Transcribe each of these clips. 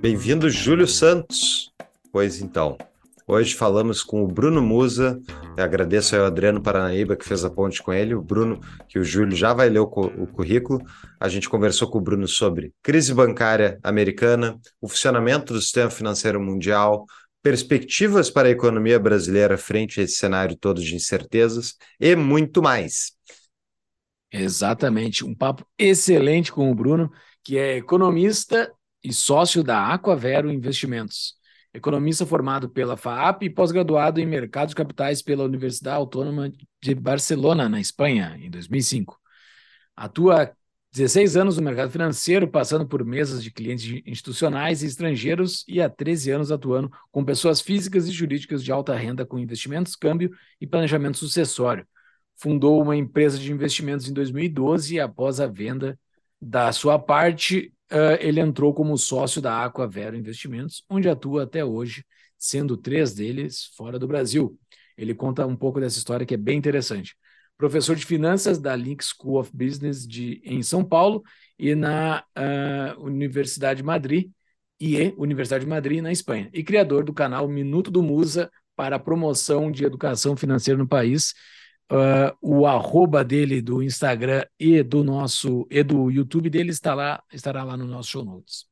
Bem-vindo, Júlio Santos. Pois então, hoje falamos com o Bruno Musa. Eu agradeço ao Adriano Paranaíba que fez a ponte com ele, o Bruno, que o Júlio já vai ler o, o currículo. A gente conversou com o Bruno sobre crise bancária americana, o funcionamento do sistema financeiro mundial, perspectivas para a economia brasileira frente a esse cenário todo de incertezas e muito mais. Exatamente, um papo excelente com o Bruno, que é economista e sócio da Aquavero Investimentos. Economista formado pela FAAP e pós-graduado em mercados capitais pela Universidade Autônoma de Barcelona, na Espanha, em 2005. Atua 16 anos no mercado financeiro, passando por mesas de clientes institucionais e estrangeiros e há 13 anos atuando com pessoas físicas e jurídicas de alta renda com investimentos, câmbio e planejamento sucessório. Fundou uma empresa de investimentos em 2012 e após a venda da sua parte, uh, ele entrou como sócio da Aquavero Investimentos, onde atua até hoje, sendo três deles fora do Brasil. Ele conta um pouco dessa história que é bem interessante professor de finanças da Link School of Business de, em São Paulo e na uh, Universidade de Madrid, IE, Universidade de Madrid, na Espanha, e criador do canal Minuto do Musa para a promoção de educação financeira no país. Uh, o arroba dele do Instagram e do nosso e do YouTube dele está lá, estará lá no nosso show notes.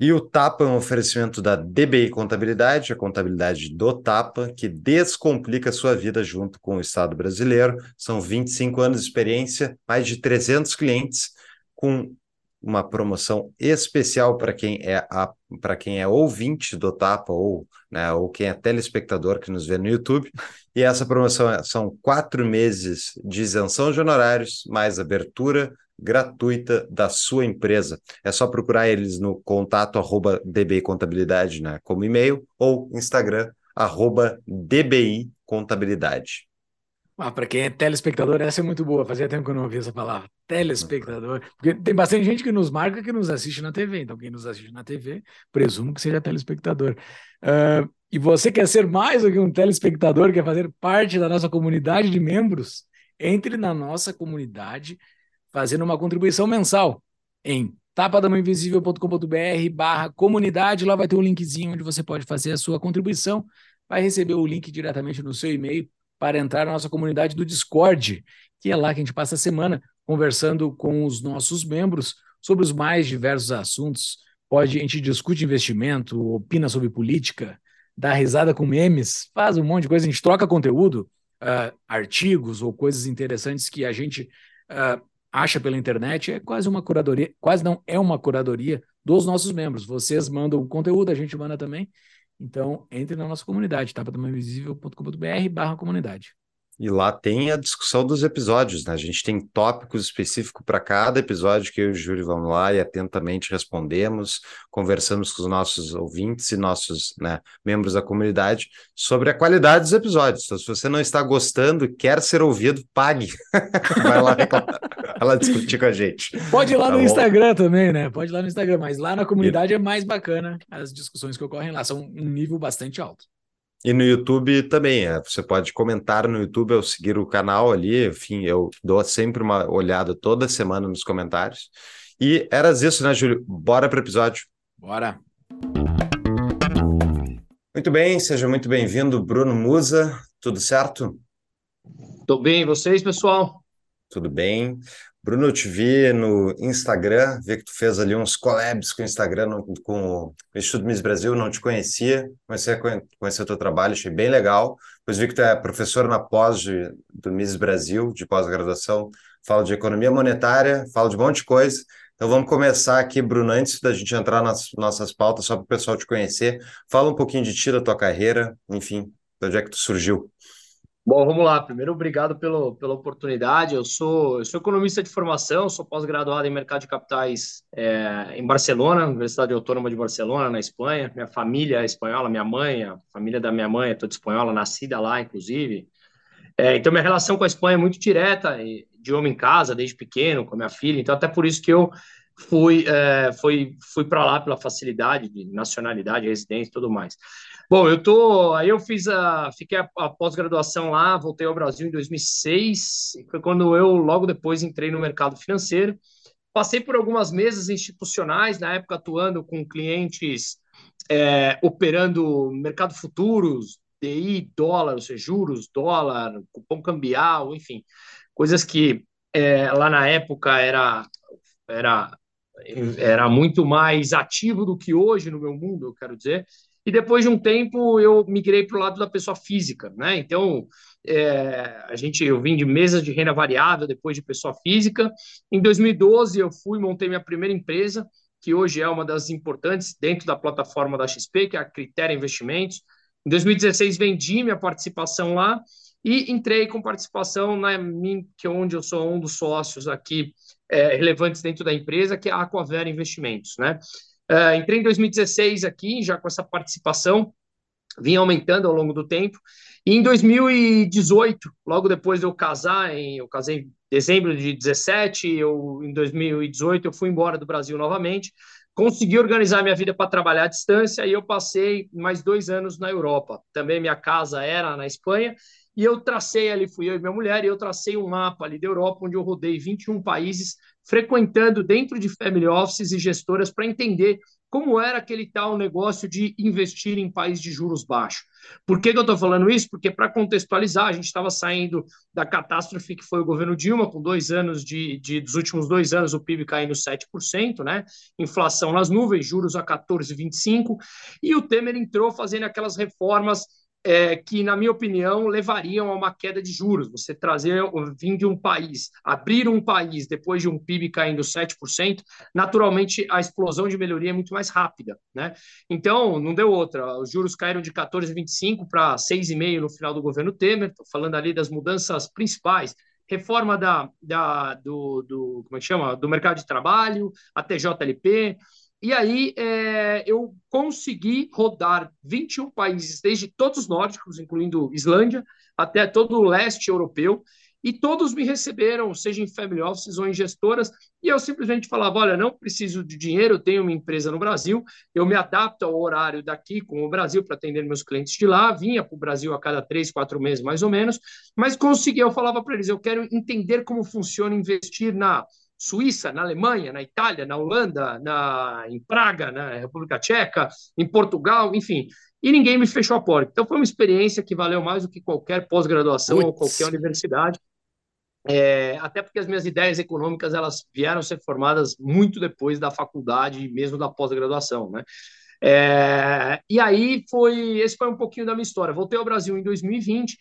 E o Tapa é um oferecimento da DBI Contabilidade, a contabilidade do Tapa, que descomplica a sua vida junto com o Estado brasileiro. São 25 anos de experiência, mais de 300 clientes, com uma promoção especial para quem é para quem é ouvinte do Tapa ou, né, ou quem é telespectador que nos vê no YouTube. E essa promoção é, são quatro meses de isenção de honorários, mais abertura gratuita da sua empresa. É só procurar eles no contato arroba DBI Contabilidade, né, como e-mail, ou Instagram, arroba DBI Contabilidade. Ah, para quem é telespectador, essa é muito boa. Fazia tempo que eu não ouvi essa palavra. Telespectador. Porque tem bastante gente que nos marca que nos assiste na TV. Então, quem nos assiste na TV, presumo que seja telespectador. Uh, e você quer ser mais do que um telespectador, quer fazer parte da nossa comunidade de membros? Entre na nossa comunidade fazendo uma contribuição mensal em tapadamainvisível.com.br barra comunidade, lá vai ter um linkzinho onde você pode fazer a sua contribuição, vai receber o link diretamente no seu e-mail para entrar na nossa comunidade do Discord, que é lá que a gente passa a semana conversando com os nossos membros sobre os mais diversos assuntos. Pode, a gente discute investimento, opina sobre política, dá risada com memes, faz um monte de coisa, a gente troca conteúdo, uh, artigos ou coisas interessantes que a gente uh, acha pela internet é quase uma curadoria, quase não é uma curadoria dos nossos membros. Vocês mandam conteúdo, a gente manda também. Então, entre na nossa comunidade, tapadamainvisível.com.br barra comunidade. E lá tem a discussão dos episódios, né? A gente tem tópicos específicos para cada episódio que eu e o Júlio vamos lá e atentamente respondemos, conversamos com os nossos ouvintes e nossos né, membros da comunidade sobre a qualidade dos episódios. Então, se você não está gostando e quer ser ouvido, pague. Vai lá, vai lá discutir com a gente. Pode ir lá tá no bom? Instagram também, né? Pode ir lá no Instagram, mas lá na comunidade e... é mais bacana as discussões que ocorrem lá. São um nível bastante alto. E no YouTube também, é, você pode comentar no YouTube ou seguir o canal ali, enfim, eu dou sempre uma olhada toda semana nos comentários. E eras isso, né, Júlio? Bora para o episódio. Bora. Muito bem, seja muito bem-vindo, Bruno Musa. Tudo certo? Tudo bem, e vocês, pessoal? Tudo bem. Bruno, eu te vi no Instagram, vi que tu fez ali uns collabs com o Instagram, com o Instituto Miss Brasil, não te conhecia, comecei a conhecer o teu trabalho, achei bem legal. Depois vi que tu é professor na pós de, do Miss Brasil, de pós-graduação, fala de economia monetária, fala de um monte de coisa. Então vamos começar aqui, Bruno, antes da gente entrar nas nossas pautas, só para o pessoal te conhecer. Fala um pouquinho de ti, da tua carreira, enfim, de onde é que tu surgiu. Bom, vamos lá. Primeiro, obrigado pelo, pela oportunidade. Eu sou, eu sou economista de formação, sou pós-graduado em mercado de capitais é, em Barcelona, Universidade Autônoma de Barcelona, na Espanha. Minha família é espanhola, minha mãe, a família da minha mãe é toda espanhola, nascida lá, inclusive. É, então, minha relação com a Espanha é muito direta, de homem em casa, desde pequeno, com a minha filha. Então, até por isso que eu fui, é, fui, fui para lá pela facilidade de nacionalidade, residência e tudo mais. Bom, eu tô. Aí eu fiz a. Fiquei a, a pós-graduação lá, voltei ao Brasil em 2006, foi quando eu logo depois entrei no mercado financeiro. Passei por algumas mesas institucionais, na época atuando com clientes é, operando mercado futuros, DI, dólar, ou seja, juros, dólar, cupom cambial, enfim, coisas que é, lá na época era, era, era muito mais ativo do que hoje no meu mundo, eu quero dizer. E depois de um tempo eu migrei para o lado da pessoa física, né? Então é, a gente eu vim de mesas de renda variável depois de pessoa física. Em 2012 eu fui montei minha primeira empresa que hoje é uma das importantes dentro da plataforma da XP, que é a Critéria Investimentos. Em 2016 vendi minha participação lá e entrei com participação na que é onde eu sou um dos sócios aqui é, relevantes dentro da empresa, que é a Aquavera Investimentos, né? Uh, entrei em 2016 aqui, já com essa participação, vim aumentando ao longo do tempo. E em 2018, logo depois de eu casar, em, eu casei em dezembro de 17, eu, em 2018 eu fui embora do Brasil novamente, consegui organizar minha vida para trabalhar à distância e eu passei mais dois anos na Europa. Também minha casa era na Espanha e eu tracei ali, fui eu e minha mulher, e eu tracei um mapa ali da Europa, onde eu rodei 21 países, frequentando dentro de family offices e gestoras para entender como era aquele tal negócio de investir em países de juros baixos. Por que, que eu estou falando isso? Porque, para contextualizar, a gente estava saindo da catástrofe que foi o governo Dilma, com dois anos de, de dos últimos dois anos o PIB caindo 7%, né? inflação nas nuvens, juros a 14,25%, e o Temer entrou fazendo aquelas reformas é, que, na minha opinião, levariam a uma queda de juros. Você trazer, vir de um país, abrir um país depois de um PIB caindo 7%, naturalmente a explosão de melhoria é muito mais rápida. Né? Então, não deu outra. Os juros caíram de 14,25% para 6,5% no final do governo Temer. Estou falando ali das mudanças principais reforma da, da, do, do, como é que chama? do mercado de trabalho, a TJLP, e aí é, eu consegui rodar 21 países, desde todos os nórdicos, incluindo Islândia, até todo o leste europeu, e todos me receberam, seja em family offices ou em gestoras, e eu simplesmente falava: olha, não preciso de dinheiro, eu tenho uma empresa no Brasil, eu me adapto ao horário daqui com o Brasil para atender meus clientes de lá, vinha para o Brasil a cada três, quatro meses mais ou menos, mas consegui, eu falava para eles: eu quero entender como funciona investir na Suíça, na Alemanha, na Itália, na Holanda, na, em Praga, na República Tcheca, em Portugal, enfim. E ninguém me fechou a porta. Então foi uma experiência que valeu mais do que qualquer pós-graduação ou qualquer universidade. É, até porque as minhas ideias econômicas elas vieram ser formadas muito depois da faculdade, mesmo da pós-graduação, né? É, e aí foi esse foi um pouquinho da minha história. Voltei ao Brasil em 2020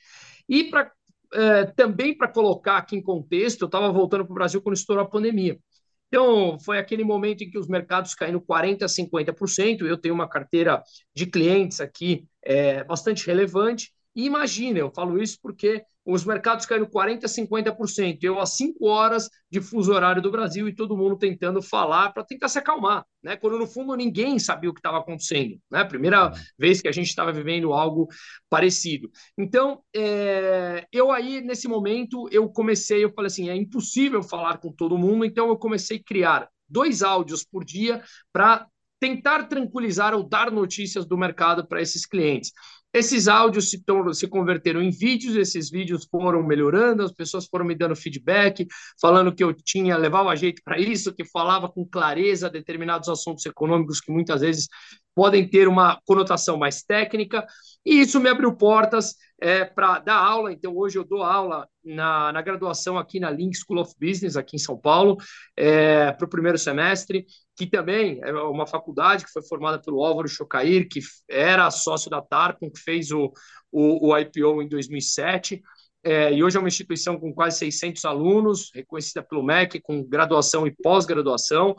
e para é, também para colocar aqui em contexto, eu estava voltando para o Brasil quando estourou a pandemia. Então, foi aquele momento em que os mercados caíram 40%, 50%. Eu tenho uma carteira de clientes aqui é, bastante relevante. E imagina, eu falo isso porque os mercados caíram 40%, 50%. Eu, a cinco horas de fuso horário do Brasil e todo mundo tentando falar para tentar se acalmar, né? Quando no fundo ninguém sabia o que estava acontecendo, né? Primeira vez que a gente estava vivendo algo parecido. Então, é, eu aí, nesse momento, eu comecei, eu falei assim: é impossível falar com todo mundo, então eu comecei a criar dois áudios por dia para tentar tranquilizar ou dar notícias do mercado para esses clientes. Esses áudios se, se converteram em vídeos, esses vídeos foram melhorando, as pessoas foram me dando feedback, falando que eu tinha, levava jeito para isso, que falava com clareza determinados assuntos econômicos que muitas vezes podem ter uma conotação mais técnica, e isso me abriu portas é, para dar aula. Então, hoje eu dou aula na, na graduação aqui na Link School of Business, aqui em São Paulo, é, para o primeiro semestre, que também é uma faculdade que foi formada pelo Álvaro Chocair, que era sócio da Tarpon, que fez o, o, o IPO em 2007. É, e hoje é uma instituição com quase 600 alunos, reconhecida pelo MEC, com graduação e pós-graduação.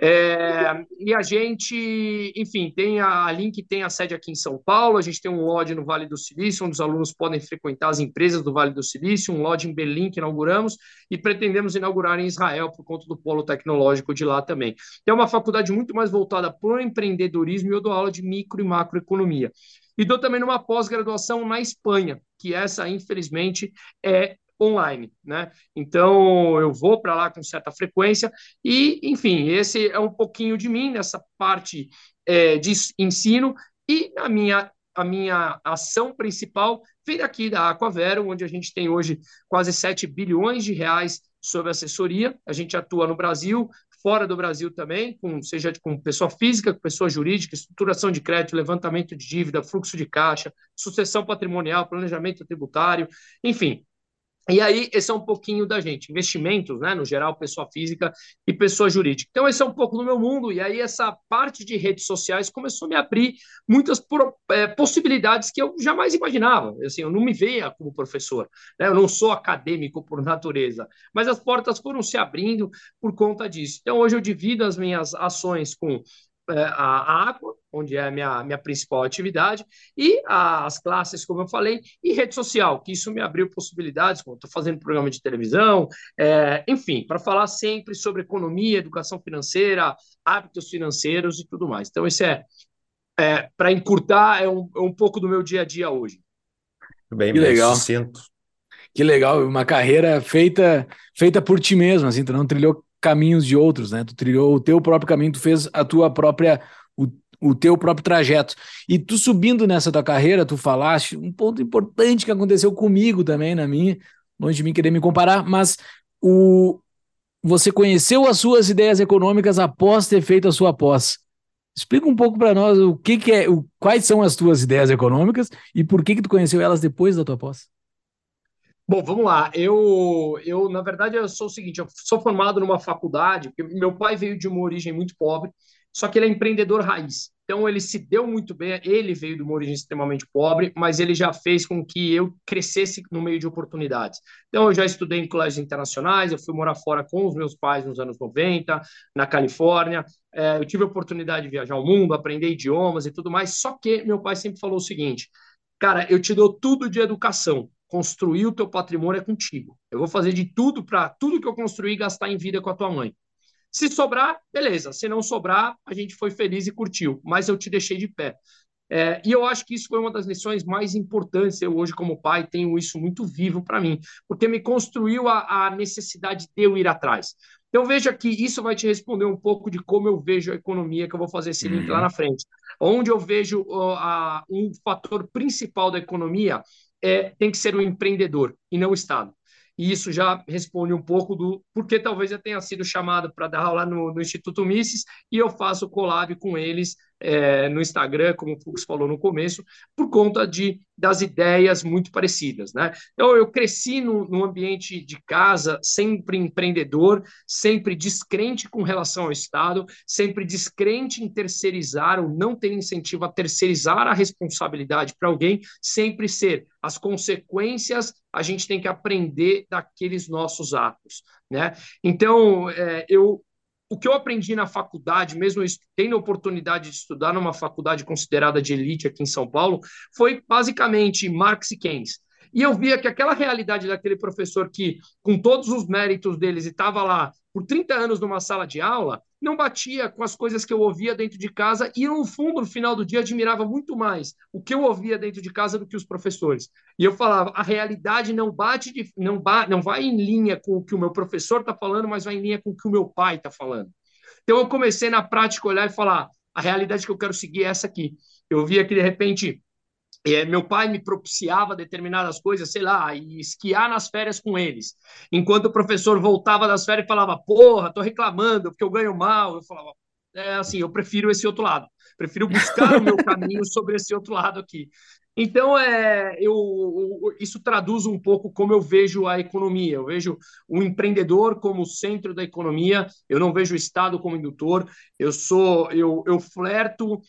É, e a gente, enfim, tem a, a Link tem a sede aqui em São Paulo, a gente tem um lodge no Vale do Silício, onde os alunos podem frequentar as empresas do Vale do Silício, um lodge em Berlim que inauguramos, e pretendemos inaugurar em Israel por conta do polo tecnológico de lá também. É uma faculdade muito mais voltada para o empreendedorismo e eu dou aula de micro e macroeconomia. E dou também numa pós-graduação na Espanha, que essa, infelizmente, é online, né? Então eu vou para lá com certa frequência e, enfim, esse é um pouquinho de mim nessa parte é, de ensino e a minha a minha ação principal vem daqui da Aquavero, onde a gente tem hoje quase 7 bilhões de reais sobre assessoria. A gente atua no Brasil, fora do Brasil também, com, seja com pessoa física, com pessoa jurídica, estruturação de crédito, levantamento de dívida, fluxo de caixa, sucessão patrimonial, planejamento tributário, enfim, e aí, esse é um pouquinho da gente. Investimentos, né? No geral, pessoa física e pessoa jurídica. Então, esse é um pouco do meu mundo. E aí, essa parte de redes sociais começou a me abrir muitas é, possibilidades que eu jamais imaginava. Assim, eu não me veia como professor, né? Eu não sou acadêmico por natureza. Mas as portas foram se abrindo por conta disso. Então, hoje eu divido as minhas ações com a água, onde é a minha, minha principal atividade, e as classes, como eu falei, e rede social, que isso me abriu possibilidades, como estou fazendo programa de televisão, é, enfim, para falar sempre sobre economia, educação financeira, hábitos financeiros e tudo mais. Então, esse é, é para encurtar, é um, é um pouco do meu dia a dia hoje. Bem, que legal. Sucinto. Que legal, uma carreira feita feita por ti mesmo, assim, tu não trilhou caminhos de outros, né? Tu trilhou o teu próprio caminho, tu fez a tua própria o, o teu próprio trajeto. E tu subindo nessa tua carreira, tu falaste um ponto importante que aconteceu comigo também na minha, longe de mim querer me comparar, mas o você conheceu as suas ideias econômicas após ter feito a sua pós. Explica um pouco para nós o que, que é, o, quais são as tuas ideias econômicas e por que que tu conheceu elas depois da tua pós. Bom, vamos lá. Eu, eu, na verdade, eu sou o seguinte: eu sou formado numa faculdade, meu pai veio de uma origem muito pobre, só que ele é empreendedor raiz. Então, ele se deu muito bem. Ele veio de uma origem extremamente pobre, mas ele já fez com que eu crescesse no meio de oportunidades. Então, eu já estudei em colégios internacionais, eu fui morar fora com os meus pais nos anos 90, na Califórnia. É, eu tive a oportunidade de viajar o mundo, aprender idiomas e tudo mais. Só que meu pai sempre falou o seguinte: cara, eu te dou tudo de educação construir o teu patrimônio é contigo. Eu vou fazer de tudo para tudo que eu construir gastar em vida com a tua mãe. Se sobrar, beleza. Se não sobrar, a gente foi feliz e curtiu. Mas eu te deixei de pé. É, e eu acho que isso foi uma das lições mais importantes. Eu, hoje, como pai, tenho isso muito vivo para mim, porque me construiu a, a, necessidade de eu ir atrás. Então, veja que isso vai te responder um pouco de como eu vejo a economia, que eu vou fazer esse link uhum. lá na frente. Onde eu vejo uh, a, um fator principal da economia é, tem que ser o empreendedor e não o Estado. E isso já responde um pouco do porque talvez eu tenha sido chamado para dar aula no, no Instituto Mises e eu faço collab com eles é, no Instagram, como o Fux falou no começo, por conta de, das ideias muito parecidas. Né? Então, eu cresci no, ambiente de casa, sempre empreendedor, sempre descrente com relação ao Estado, sempre descrente em terceirizar ou não ter incentivo a terceirizar a responsabilidade para alguém, sempre ser as consequências a gente tem que aprender daqueles nossos atos, né? Então, é, eu o que eu aprendi na faculdade, mesmo tendo a oportunidade de estudar numa faculdade considerada de elite aqui em São Paulo, foi basicamente Marx e Keynes. E eu via que aquela realidade daquele professor que, com todos os méritos deles, estava lá por 30 anos numa sala de aula, não batia com as coisas que eu ouvia dentro de casa e, no fundo, no final do dia, admirava muito mais o que eu ouvia dentro de casa do que os professores. E eu falava, a realidade não bate, de, não, ba, não vai em linha com o que o meu professor está falando, mas vai em linha com o que o meu pai está falando. Então, eu comecei na prática olhar e falar, a realidade que eu quero seguir é essa aqui. Eu via que, de repente, é, meu pai me propiciava determinadas coisas, sei lá, e esquiar nas férias com eles. Enquanto o professor voltava das férias e falava, porra, tô reclamando porque eu ganho mal. Eu falava, é assim, eu prefiro esse outro lado. Prefiro buscar o meu caminho sobre esse outro lado aqui. Então, é, eu, isso traduz um pouco como eu vejo a economia. Eu vejo o empreendedor como centro da economia. Eu não vejo o Estado como indutor. Eu sou, eu, eu flerto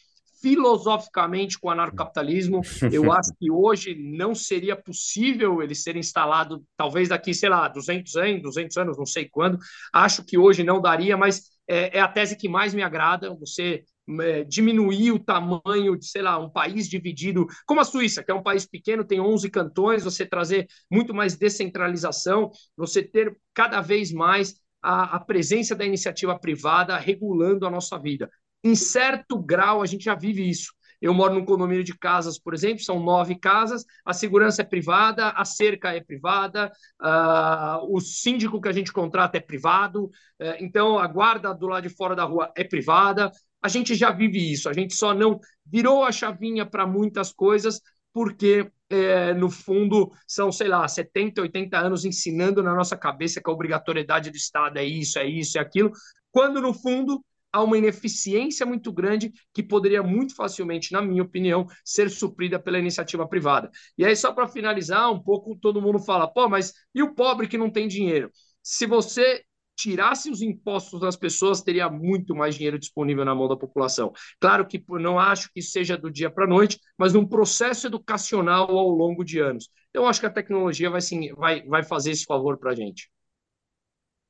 filosoficamente com o anarcocapitalismo. Eu acho que hoje não seria possível ele ser instalado, talvez daqui, sei lá, 200 anos, 200 anos, não sei quando. Acho que hoje não daria, mas é, é a tese que mais me agrada. Você é, diminuir o tamanho de, sei lá, um país dividido, como a Suíça, que é um país pequeno, tem 11 cantões, você trazer muito mais descentralização, você ter cada vez mais a, a presença da iniciativa privada regulando a nossa vida. Em certo grau, a gente já vive isso. Eu moro num condomínio de casas, por exemplo, são nove casas, a segurança é privada, a cerca é privada, uh, o síndico que a gente contrata é privado, uh, então a guarda do lado de fora da rua é privada. A gente já vive isso, a gente só não virou a chavinha para muitas coisas, porque é, no fundo, são, sei lá, 70, 80 anos ensinando na nossa cabeça que a obrigatoriedade do Estado é isso, é isso, é aquilo, quando no fundo há uma ineficiência muito grande que poderia muito facilmente, na minha opinião, ser suprida pela iniciativa privada. E aí, só para finalizar, um pouco todo mundo fala, pô, mas e o pobre que não tem dinheiro? Se você tirasse os impostos das pessoas, teria muito mais dinheiro disponível na mão da população. Claro que não acho que seja do dia para a noite, mas num processo educacional ao longo de anos. Eu acho que a tecnologia vai, sim, vai, vai fazer esse favor para a gente.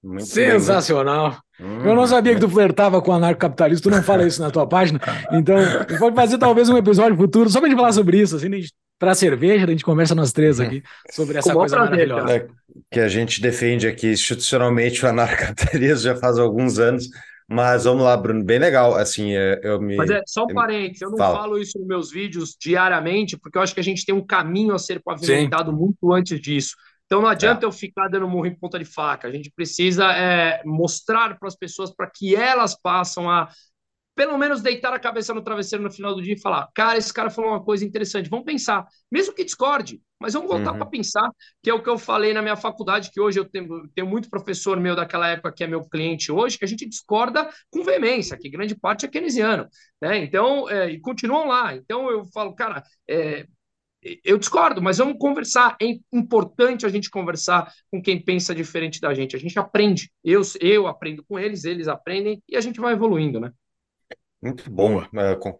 Muito Sensacional. Hum, eu não sabia que tu flertava com o anarcocapitalista, tu não fala isso na tua página. Então, pode fazer talvez um episódio futuro só pra gente falar sobre isso, assim, para cerveja, a gente conversa nós três aqui sobre essa coisa maravilhosa. É, que a gente defende aqui institucionalmente o anarcocapitalismo já faz alguns anos. Mas vamos lá, Bruno, bem legal. Assim, é, eu me. Mas é só um parênteses, eu não Fala. falo isso nos meus vídeos diariamente, porque eu acho que a gente tem um caminho a ser pavimentado Sim. muito antes disso. Então não adianta é. eu ficar dando murro em ponta de faca. A gente precisa é, mostrar para as pessoas para que elas passam a pelo menos deitar a cabeça no travesseiro no final do dia e falar: cara, esse cara falou uma coisa interessante, vamos pensar, mesmo que discorde, mas vamos voltar uhum. para pensar, que é o que eu falei na minha faculdade, que hoje eu tenho, tenho muito professor meu daquela época que é meu cliente hoje, que a gente discorda com veemência, que grande parte é keynesiano, né? Então, é, e continuam lá. Então eu falo, cara, é, eu discordo, mas vamos conversar. É importante a gente conversar com quem pensa diferente da gente. A gente aprende. Eu, eu aprendo com eles, eles aprendem e a gente vai evoluindo, né? Muito bom,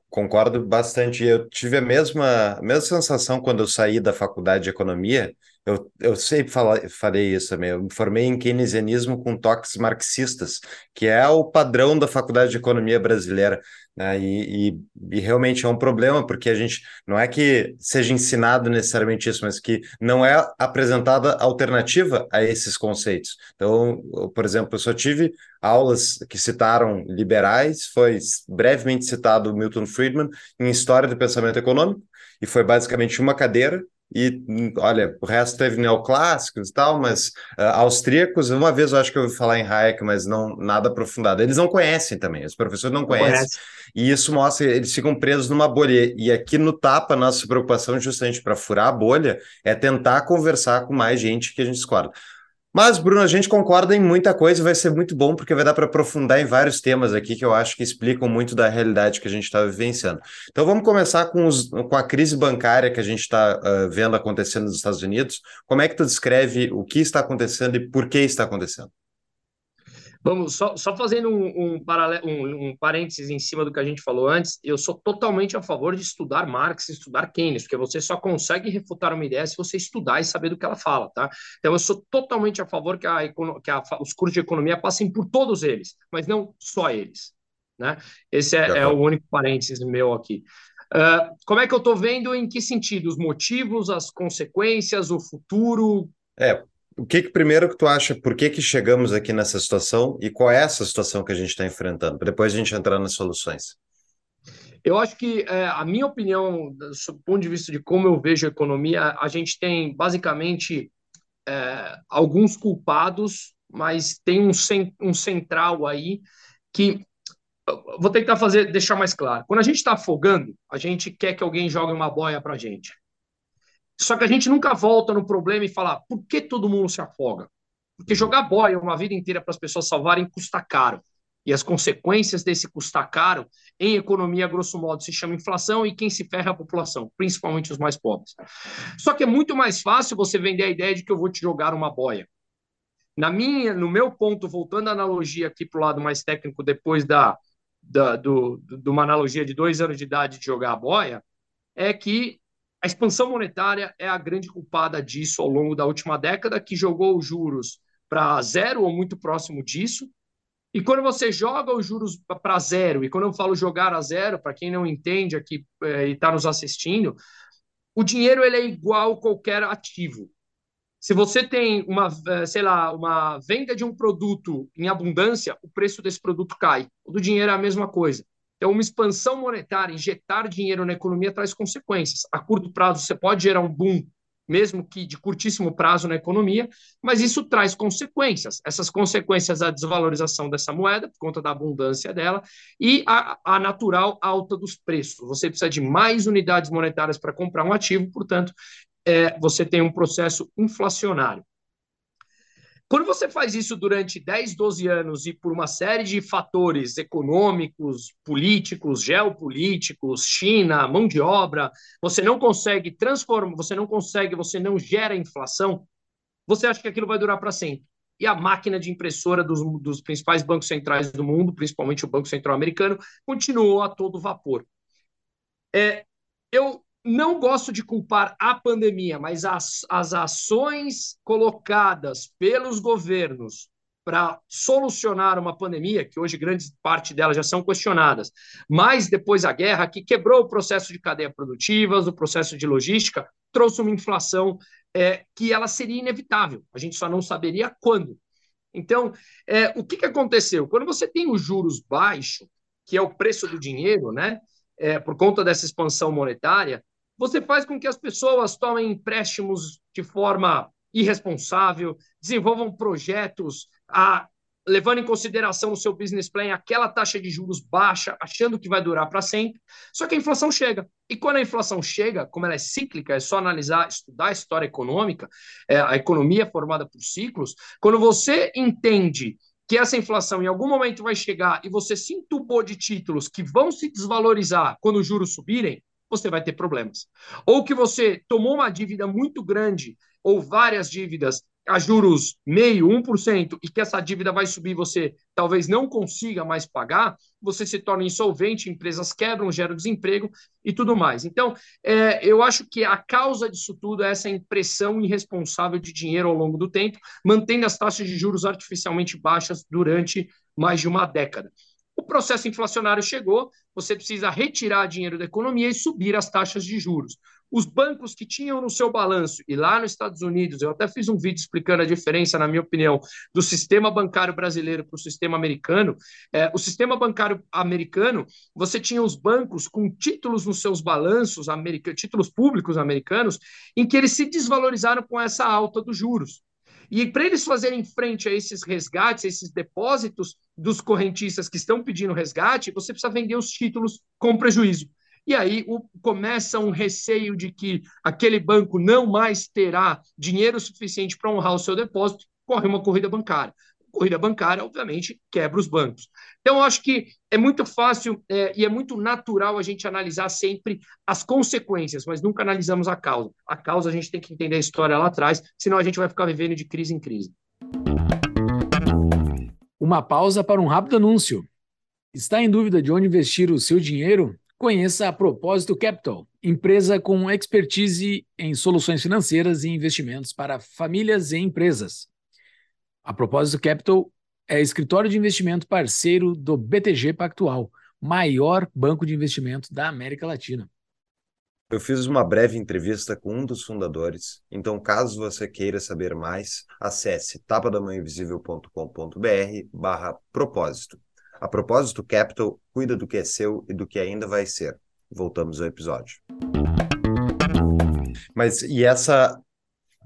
concordo bastante. Eu tive a mesma, a mesma sensação quando eu saí da faculdade de economia. Eu, eu sempre falei isso também. Eu me formei em keynesianismo com toques marxistas, que é o padrão da faculdade de economia brasileira. Né? E, e, e, realmente é um problema, porque a gente não é que seja ensinado necessariamente isso, mas que não é apresentada alternativa a esses conceitos. Então, eu, por exemplo, eu só tive aulas que citaram liberais, foi brevemente citado Milton Friedman em História do Pensamento Econômico, e foi basicamente uma cadeira e olha, o resto teve neoclássicos e tal, mas uh, austríacos, uma vez eu acho que eu ouvi falar em Hayek, mas não nada aprofundado. Eles não conhecem também, os professores não, não conhecem. Conhece. E isso mostra que eles ficam presos numa bolha. E aqui no Tapa, nossa preocupação justamente para furar a bolha é tentar conversar com mais gente que a gente discorda. Mas, Bruno, a gente concorda em muita coisa e vai ser muito bom, porque vai dar para aprofundar em vários temas aqui que eu acho que explicam muito da realidade que a gente está vivenciando. Então, vamos começar com, os, com a crise bancária que a gente está uh, vendo acontecendo nos Estados Unidos. Como é que tu descreve o que está acontecendo e por que está acontecendo? Vamos, só, só fazendo um, um, paralelo, um, um parênteses em cima do que a gente falou antes, eu sou totalmente a favor de estudar Marx, estudar Keynes, porque você só consegue refutar uma ideia se você estudar e saber do que ela fala, tá? Então eu sou totalmente a favor que, a, que a, os cursos de economia passem por todos eles, mas não só eles, né? Esse é, é o único parênteses meu aqui. Uh, como é que eu estou vendo, em que sentido? Os motivos, as consequências, o futuro? É, o que, que primeiro que tu acha, por que, que chegamos aqui nessa situação e qual é essa situação que a gente está enfrentando? Depois a gente entrar nas soluções. Eu acho que é, a minha opinião, do ponto de vista de como eu vejo a economia, a gente tem basicamente é, alguns culpados, mas tem um, um central aí que vou tentar fazer deixar mais claro. Quando a gente está afogando, a gente quer que alguém jogue uma boia para a gente. Só que a gente nunca volta no problema e fala por que todo mundo se afoga? Porque jogar boia uma vida inteira para as pessoas salvarem custa caro. E as consequências desse custar caro, em economia, grosso modo, se chama inflação e quem se ferra é a população, principalmente os mais pobres. Só que é muito mais fácil você vender a ideia de que eu vou te jogar uma boia. Na minha, no meu ponto, voltando à analogia aqui para o lado mais técnico, depois da, da, do, de uma analogia de dois anos de idade de jogar a boia, é que a expansão monetária é a grande culpada disso ao longo da última década, que jogou os juros para zero ou muito próximo disso. E quando você joga os juros para zero, e quando eu falo jogar a zero, para quem não entende aqui é, e está nos assistindo, o dinheiro ele é igual a qualquer ativo. Se você tem uma, é, sei lá, uma venda de um produto em abundância, o preço desse produto cai. O do dinheiro é a mesma coisa. Então, uma expansão monetária, injetar dinheiro na economia traz consequências. A curto prazo, você pode gerar um boom, mesmo que de curtíssimo prazo na economia, mas isso traz consequências. Essas consequências, a desvalorização dessa moeda, por conta da abundância dela, e a, a natural alta dos preços. Você precisa de mais unidades monetárias para comprar um ativo, portanto, é, você tem um processo inflacionário. Quando você faz isso durante 10, 12 anos e por uma série de fatores econômicos, políticos, geopolíticos, China, mão de obra, você não consegue transformar, você não consegue, você não gera inflação, você acha que aquilo vai durar para sempre. E a máquina de impressora dos, dos principais bancos centrais do mundo, principalmente o Banco Central Americano, continuou a todo vapor. É, eu não gosto de culpar a pandemia, mas as, as ações colocadas pelos governos para solucionar uma pandemia, que hoje grande parte delas já são questionadas, mas depois a guerra, que quebrou o processo de cadeia produtivas, o processo de logística, trouxe uma inflação é, que ela seria inevitável, a gente só não saberia quando. Então, é, o que, que aconteceu? Quando você tem os juros baixos, que é o preço do dinheiro, né, é, por conta dessa expansão monetária, você faz com que as pessoas tomem empréstimos de forma irresponsável, desenvolvam projetos a, levando em consideração no seu business plan aquela taxa de juros baixa, achando que vai durar para sempre. Só que a inflação chega. E quando a inflação chega, como ela é cíclica, é só analisar, estudar a história econômica, é, a economia é formada por ciclos. Quando você entende que essa inflação em algum momento vai chegar e você se entubou de títulos que vão se desvalorizar quando os juros subirem, você vai ter problemas. Ou que você tomou uma dívida muito grande ou várias dívidas a juros meio, 1%, e que essa dívida vai subir, você talvez não consiga mais pagar, você se torna insolvente, empresas quebram, geram desemprego e tudo mais. Então, é, eu acho que a causa disso tudo é essa impressão irresponsável de dinheiro ao longo do tempo, mantendo as taxas de juros artificialmente baixas durante mais de uma década. O processo inflacionário chegou, você precisa retirar dinheiro da economia e subir as taxas de juros. Os bancos que tinham no seu balanço, e lá nos Estados Unidos, eu até fiz um vídeo explicando a diferença, na minha opinião, do sistema bancário brasileiro para o sistema americano. É, o sistema bancário americano, você tinha os bancos com títulos nos seus balanços, títulos públicos americanos, em que eles se desvalorizaram com essa alta dos juros. E para eles fazerem frente a esses resgates, a esses depósitos dos correntistas que estão pedindo resgate, você precisa vender os títulos com prejuízo. E aí o, começa um receio de que aquele banco não mais terá dinheiro suficiente para honrar o seu depósito, corre uma corrida bancária corrida bancária, obviamente, quebra os bancos. Então, acho que é muito fácil é, e é muito natural a gente analisar sempre as consequências, mas nunca analisamos a causa. A causa a gente tem que entender a história lá atrás, senão a gente vai ficar vivendo de crise em crise. Uma pausa para um rápido anúncio. Está em dúvida de onde investir o seu dinheiro? Conheça a Propósito Capital, empresa com expertise em soluções financeiras e investimentos para famílias e empresas. A Propósito Capital é escritório de investimento parceiro do BTG Pactual, maior banco de investimento da América Latina. Eu fiz uma breve entrevista com um dos fundadores, então caso você queira saber mais, acesse tapadamãoinvisível.com.br barra propósito. A Propósito Capital cuida do que é seu e do que ainda vai ser. Voltamos ao episódio. Mas e essa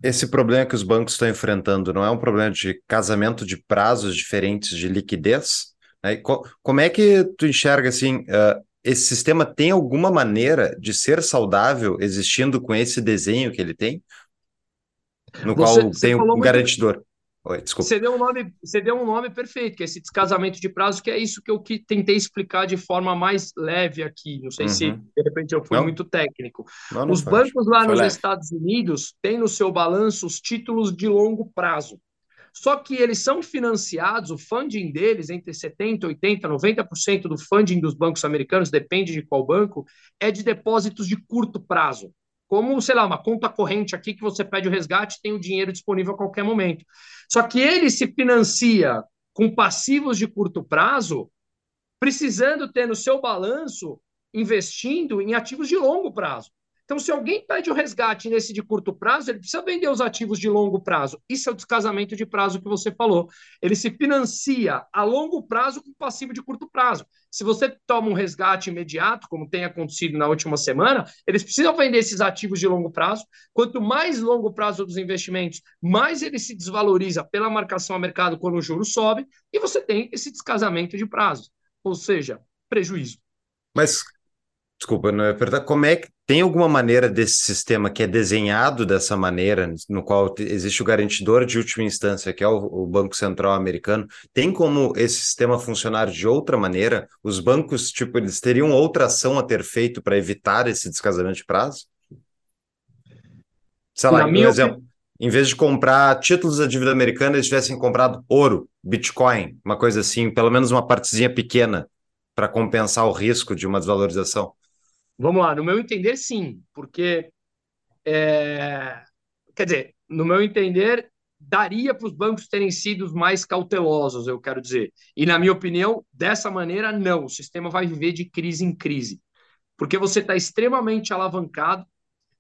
esse problema que os bancos estão enfrentando não é um problema de casamento de prazos diferentes de liquidez? Né? Como é que tu enxerga assim? Uh, esse sistema tem alguma maneira de ser saudável existindo com esse desenho que ele tem? No você, qual tem um garantidor. Oi, desculpa. Você deu, um nome, você deu um nome perfeito, que é esse descasamento de prazo, que é isso que eu que tentei explicar de forma mais leve aqui. Não sei uhum. se, de repente, eu fui não. muito técnico. Não, não Os bancos lá nos leve. Estados Unidos têm no seu balanço os títulos de longo prazo. Só que eles são financiados, o funding deles, entre 70%, 80%, 90% do funding dos bancos americanos, depende de qual banco, é de depósitos de curto prazo. Como, sei lá, uma conta corrente aqui que você pede o resgate tem o dinheiro disponível a qualquer momento. Só que ele se financia com passivos de curto prazo, precisando ter no seu balanço investindo em ativos de longo prazo. Então, se alguém pede o resgate nesse de curto prazo, ele precisa vender os ativos de longo prazo. Isso é o descasamento de prazo que você falou. Ele se financia a longo prazo com passivo de curto prazo. Se você toma um resgate imediato, como tem acontecido na última semana, eles precisam vender esses ativos de longo prazo. Quanto mais longo prazo dos investimentos, mais ele se desvaloriza pela marcação a mercado quando o juro sobe, e você tem esse descasamento de prazo. Ou seja, prejuízo. Mas Desculpa, não é verdade. Como é que tem alguma maneira desse sistema que é desenhado dessa maneira, no qual existe o garantidor de última instância, que é o, o, Banco Central americano, tem como esse sistema funcionar de outra maneira? Os bancos, tipo, eles teriam outra ação a ter feito para evitar esse descasamento de prazo? Sei lá, por exemplo, opinião... em vez de comprar títulos da dívida americana, eles tivessem comprado ouro, Bitcoin, uma coisa assim, pelo menos uma partezinha pequena, para compensar o risco de uma desvalorização. Vamos lá, no meu entender, sim, porque é, quer dizer, no meu entender, daria para os bancos terem sido mais cautelosos, eu quero dizer. E na minha opinião, dessa maneira, não. O sistema vai viver de crise em crise, porque você está extremamente alavancado,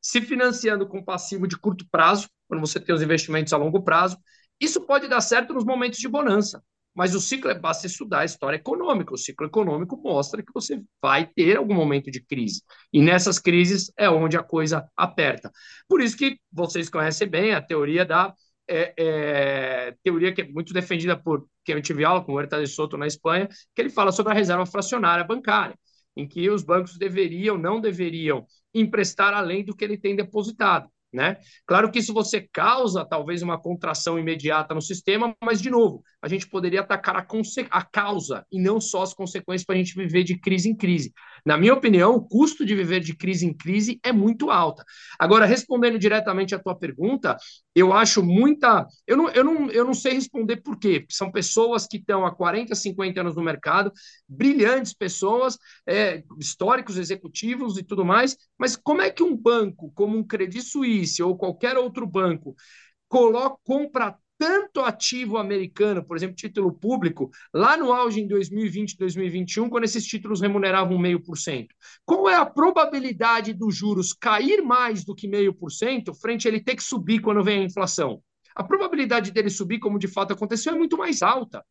se financiando com passivo de curto prazo, quando você tem os investimentos a longo prazo. Isso pode dar certo nos momentos de bonança. Mas o ciclo é basta estudar a história econômica. O ciclo econômico mostra que você vai ter algum momento de crise. E nessas crises é onde a coisa aperta. Por isso que vocês conhecem bem a teoria da é, é, teoria que é muito defendida por quem eu tive aula com o Herta de Soto na Espanha, que ele fala sobre a reserva fracionária bancária, em que os bancos deveriam, não deveriam emprestar além do que ele tem depositado. Né? Claro que isso você causa talvez uma contração imediata no sistema, mas, de novo, a gente poderia atacar a, a causa e não só as consequências para a gente viver de crise em crise. Na minha opinião, o custo de viver de crise em crise é muito alta. Agora, respondendo diretamente à tua pergunta, eu acho muita. Eu não, eu não, eu não sei responder por quê, porque são pessoas que estão há 40, 50 anos no mercado, brilhantes pessoas, é, históricos, executivos e tudo mais, mas como é que um banco, como um Credit Suisse ou qualquer outro banco, coloca, compra tanto ativo americano, por exemplo, título público, lá no auge em 2020, 2021, quando esses títulos remuneravam meio por cento. Qual é a probabilidade dos juros cair mais do que meio por cento frente a ele ter que subir quando vem a inflação? A probabilidade dele subir, como de fato aconteceu, é muito mais alta.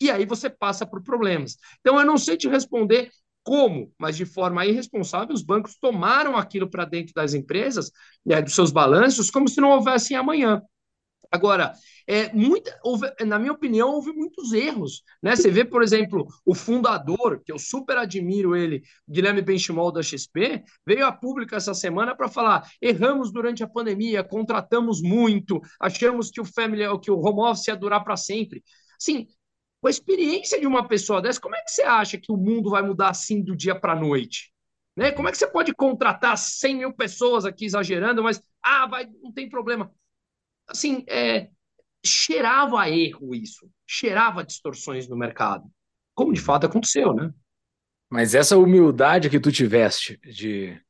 E aí você passa por problemas. Então, eu não sei te responder como, mas de forma irresponsável, os bancos tomaram aquilo para dentro das empresas, né, dos seus balanços, como se não houvesse amanhã. Agora, é, muita, houve, na minha opinião, houve muitos erros. Né? Você vê, por exemplo, o fundador, que eu super admiro ele, Guilherme Benchimol da XP, veio a público essa semana para falar: erramos durante a pandemia, contratamos muito, achamos que o family, que o home office ia durar para sempre. Assim, com a experiência de uma pessoa dessa, como é que você acha que o mundo vai mudar assim do dia para a noite? Né? Como é que você pode contratar 100 mil pessoas aqui exagerando, mas ah, vai, não tem problema. Assim, é, cheirava a erro isso, cheirava distorções no mercado, como de fato aconteceu, né? Mas essa humildade que tu tiveste de,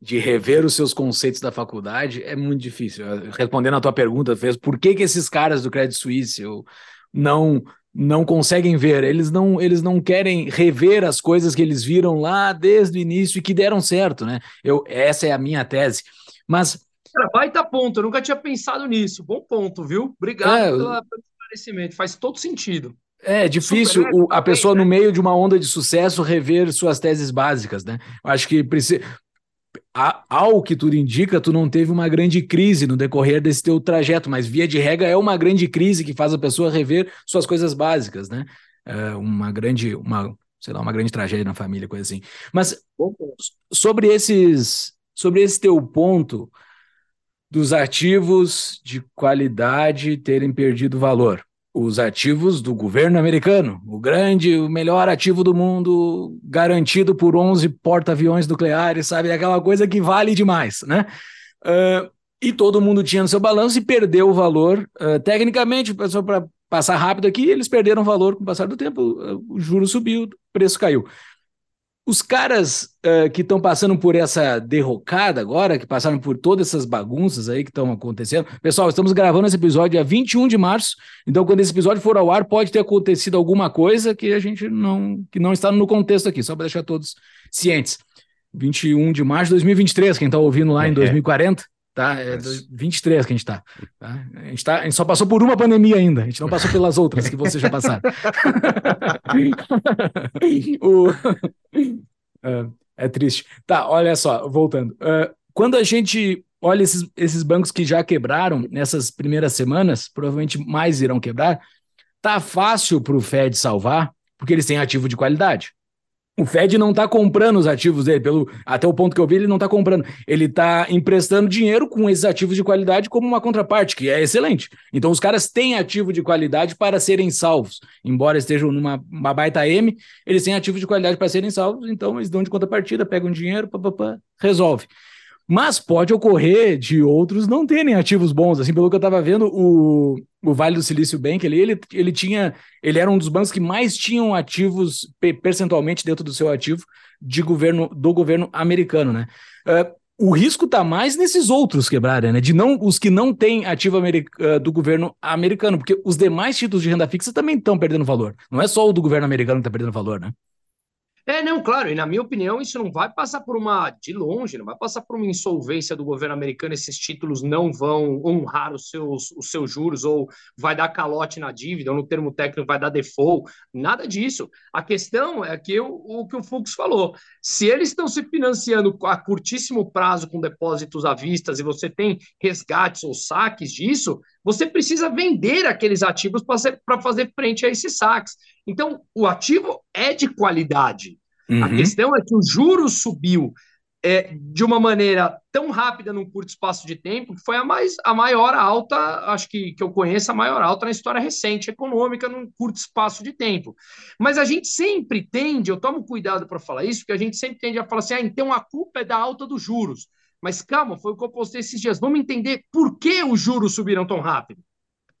de rever os seus conceitos da faculdade é muito difícil. Respondendo a tua pergunta, fez por que, que esses caras do Credit Suisse não não conseguem ver, eles não eles não querem rever as coisas que eles viram lá desde o início e que deram certo, né? Eu, essa é a minha tese. Mas Cara, baita ponto, eu nunca tinha pensado nisso. Bom ponto, viu? Obrigado é, pela, pelo esclarecimento, faz todo sentido. É difícil o, a pessoa no meio de uma onda de sucesso rever suas teses básicas, né? Acho que precisa. Ao que tudo indica, tu não teve uma grande crise no decorrer desse teu trajeto, mas via de regra é uma grande crise que faz a pessoa rever suas coisas básicas, né? É uma grande, uma, sei lá, uma grande tragédia na família, coisa assim. Mas sobre esses, sobre esse teu ponto, dos ativos de qualidade terem perdido valor. Os ativos do governo americano, o grande, o melhor ativo do mundo, garantido por 11 porta-aviões nucleares, sabe? Aquela coisa que vale demais, né? Uh, e todo mundo tinha no seu balanço e perdeu o valor. Uh, tecnicamente, passar rápido aqui, eles perderam valor com o passar do tempo, o juro subiu, o preço caiu. Os caras uh, que estão passando por essa derrocada agora, que passaram por todas essas bagunças aí que estão acontecendo. Pessoal, estamos gravando esse episódio dia 21 de março, então quando esse episódio for ao ar, pode ter acontecido alguma coisa que a gente não que não está no contexto aqui, só para deixar todos cientes. 21 de março de 2023, quem está ouvindo lá em 2040, tá? É 23 que a gente está. Tá? A, gente tá, a gente só passou por uma pandemia ainda, a gente não passou pelas outras que vocês já passaram. o... é, é, triste. Tá, olha só, voltando. Uh, quando a gente olha esses, esses bancos que já quebraram nessas primeiras semanas, provavelmente mais irão quebrar, tá fácil para o Fed salvar, porque eles têm ativo de qualidade. O Fed não está comprando os ativos dele, pelo, até o ponto que eu vi, ele não está comprando. Ele está emprestando dinheiro com esses ativos de qualidade como uma contraparte, que é excelente. Então, os caras têm ativo de qualidade para serem salvos. Embora estejam numa baita M, eles têm ativo de qualidade para serem salvos, então eles dão de contrapartida, pegam dinheiro, pá, pá, pá, resolve. Mas pode ocorrer de outros não terem ativos bons. Assim, pelo que eu estava vendo, o, o Vale do Silício Bank, ele, ele, ele tinha, ele era um dos bancos que mais tinham ativos percentualmente dentro do seu ativo de governo do governo americano, né? Uh, o risco está mais nesses outros quebrarem, né? De não os que não têm ativo uh, do governo americano, porque os demais títulos de renda fixa também estão perdendo valor. Não é só o do governo americano que está perdendo valor, né? É, não, claro, e na minha opinião, isso não vai passar por uma, de longe, não vai passar por uma insolvência do governo americano, esses títulos não vão honrar os seus, os seus juros, ou vai dar calote na dívida, ou no termo técnico vai dar default, nada disso. A questão é que o, o que o Fux falou, se eles estão se financiando a curtíssimo prazo com depósitos à vista e você tem resgates ou saques disso, você precisa vender aqueles ativos para fazer frente a esses saques. Então, o ativo é de qualidade. Uhum. A questão é que o juro subiu é, de uma maneira tão rápida num curto espaço de tempo, que foi a, mais, a maior alta, acho que, que eu conheço, a maior alta na história recente econômica, num curto espaço de tempo. Mas a gente sempre tende, eu tomo cuidado para falar isso, porque a gente sempre tende a falar assim, ah, então a culpa é da alta dos juros. Mas calma, foi o que eu postei esses dias. Vamos entender por que os juros subiram tão rápido.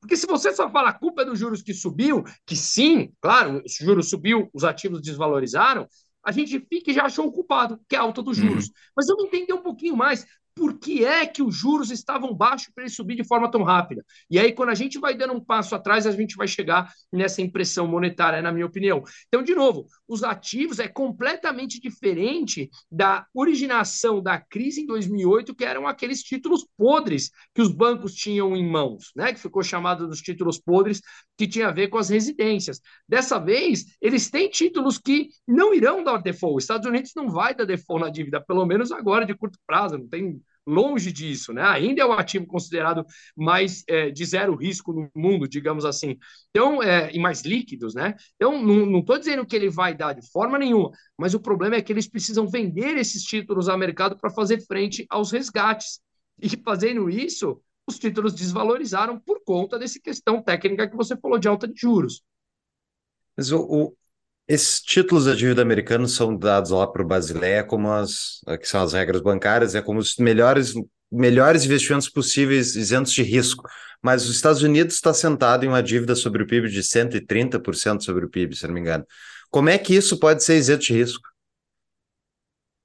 Porque se você só fala a culpa é dos juros que subiu, que sim, claro, os juros subiu, os ativos desvalorizaram, a gente fica e já achou o culpado, que é a alta dos juros. Uhum. Mas vamos entender um pouquinho mais por que é que os juros estavam baixos para ele subir de forma tão rápida. E aí, quando a gente vai dando um passo atrás, a gente vai chegar nessa impressão monetária, na minha opinião. Então, de novo, os ativos é completamente diferente da originação da crise em 2008, que eram aqueles títulos podres que os bancos tinham em mãos, né? que ficou chamado dos títulos podres, que tinha a ver com as residências. Dessa vez, eles têm títulos que não irão dar default. Os Estados Unidos não vai dar default na dívida, pelo menos agora, de curto prazo, não tem longe disso, né? Ainda é o ativo considerado mais é, de zero risco no mundo, digamos assim. Então, é, e mais líquidos, né? Então, não estou dizendo que ele vai dar de forma nenhuma, mas o problema é que eles precisam vender esses títulos ao mercado para fazer frente aos resgates. E fazendo isso, os títulos desvalorizaram por conta dessa questão técnica que você falou de alta de juros. Mas o, o esses títulos da dívida americanos são dados lá para o Basileia como as que são as regras bancárias, é como os melhores melhores investimentos possíveis isentos de risco. Mas os Estados Unidos está sentado em uma dívida sobre o PIB de 130% sobre o PIB, se não me engano. Como é que isso pode ser isento de risco?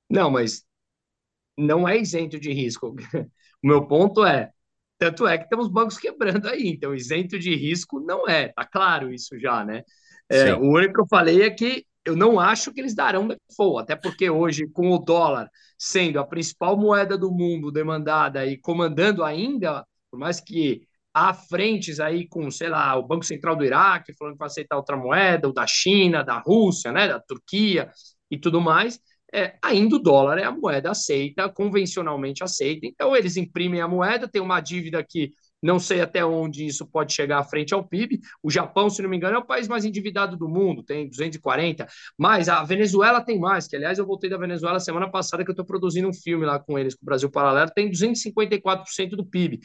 Não, mas não é isento de risco. O meu ponto é, tanto é que temos bancos quebrando aí, então isento de risco não é, tá claro isso já, né? É, o único que eu falei é que eu não acho que eles darão default, até porque hoje, com o dólar sendo a principal moeda do mundo demandada e comandando ainda, por mais que há frentes aí com, sei lá, o Banco Central do Iraque falando que vai aceitar outra moeda, o da China, da Rússia, né, da Turquia e tudo mais, é, ainda o dólar é a moeda aceita, convencionalmente aceita. Então, eles imprimem a moeda, tem uma dívida que não sei até onde isso pode chegar à frente ao PIB. O Japão, se não me engano, é o país mais endividado do mundo, tem 240, mas a Venezuela tem mais, que aliás eu voltei da Venezuela semana passada que eu estou produzindo um filme lá com eles, com o Brasil Paralelo, tem 254% do PIB.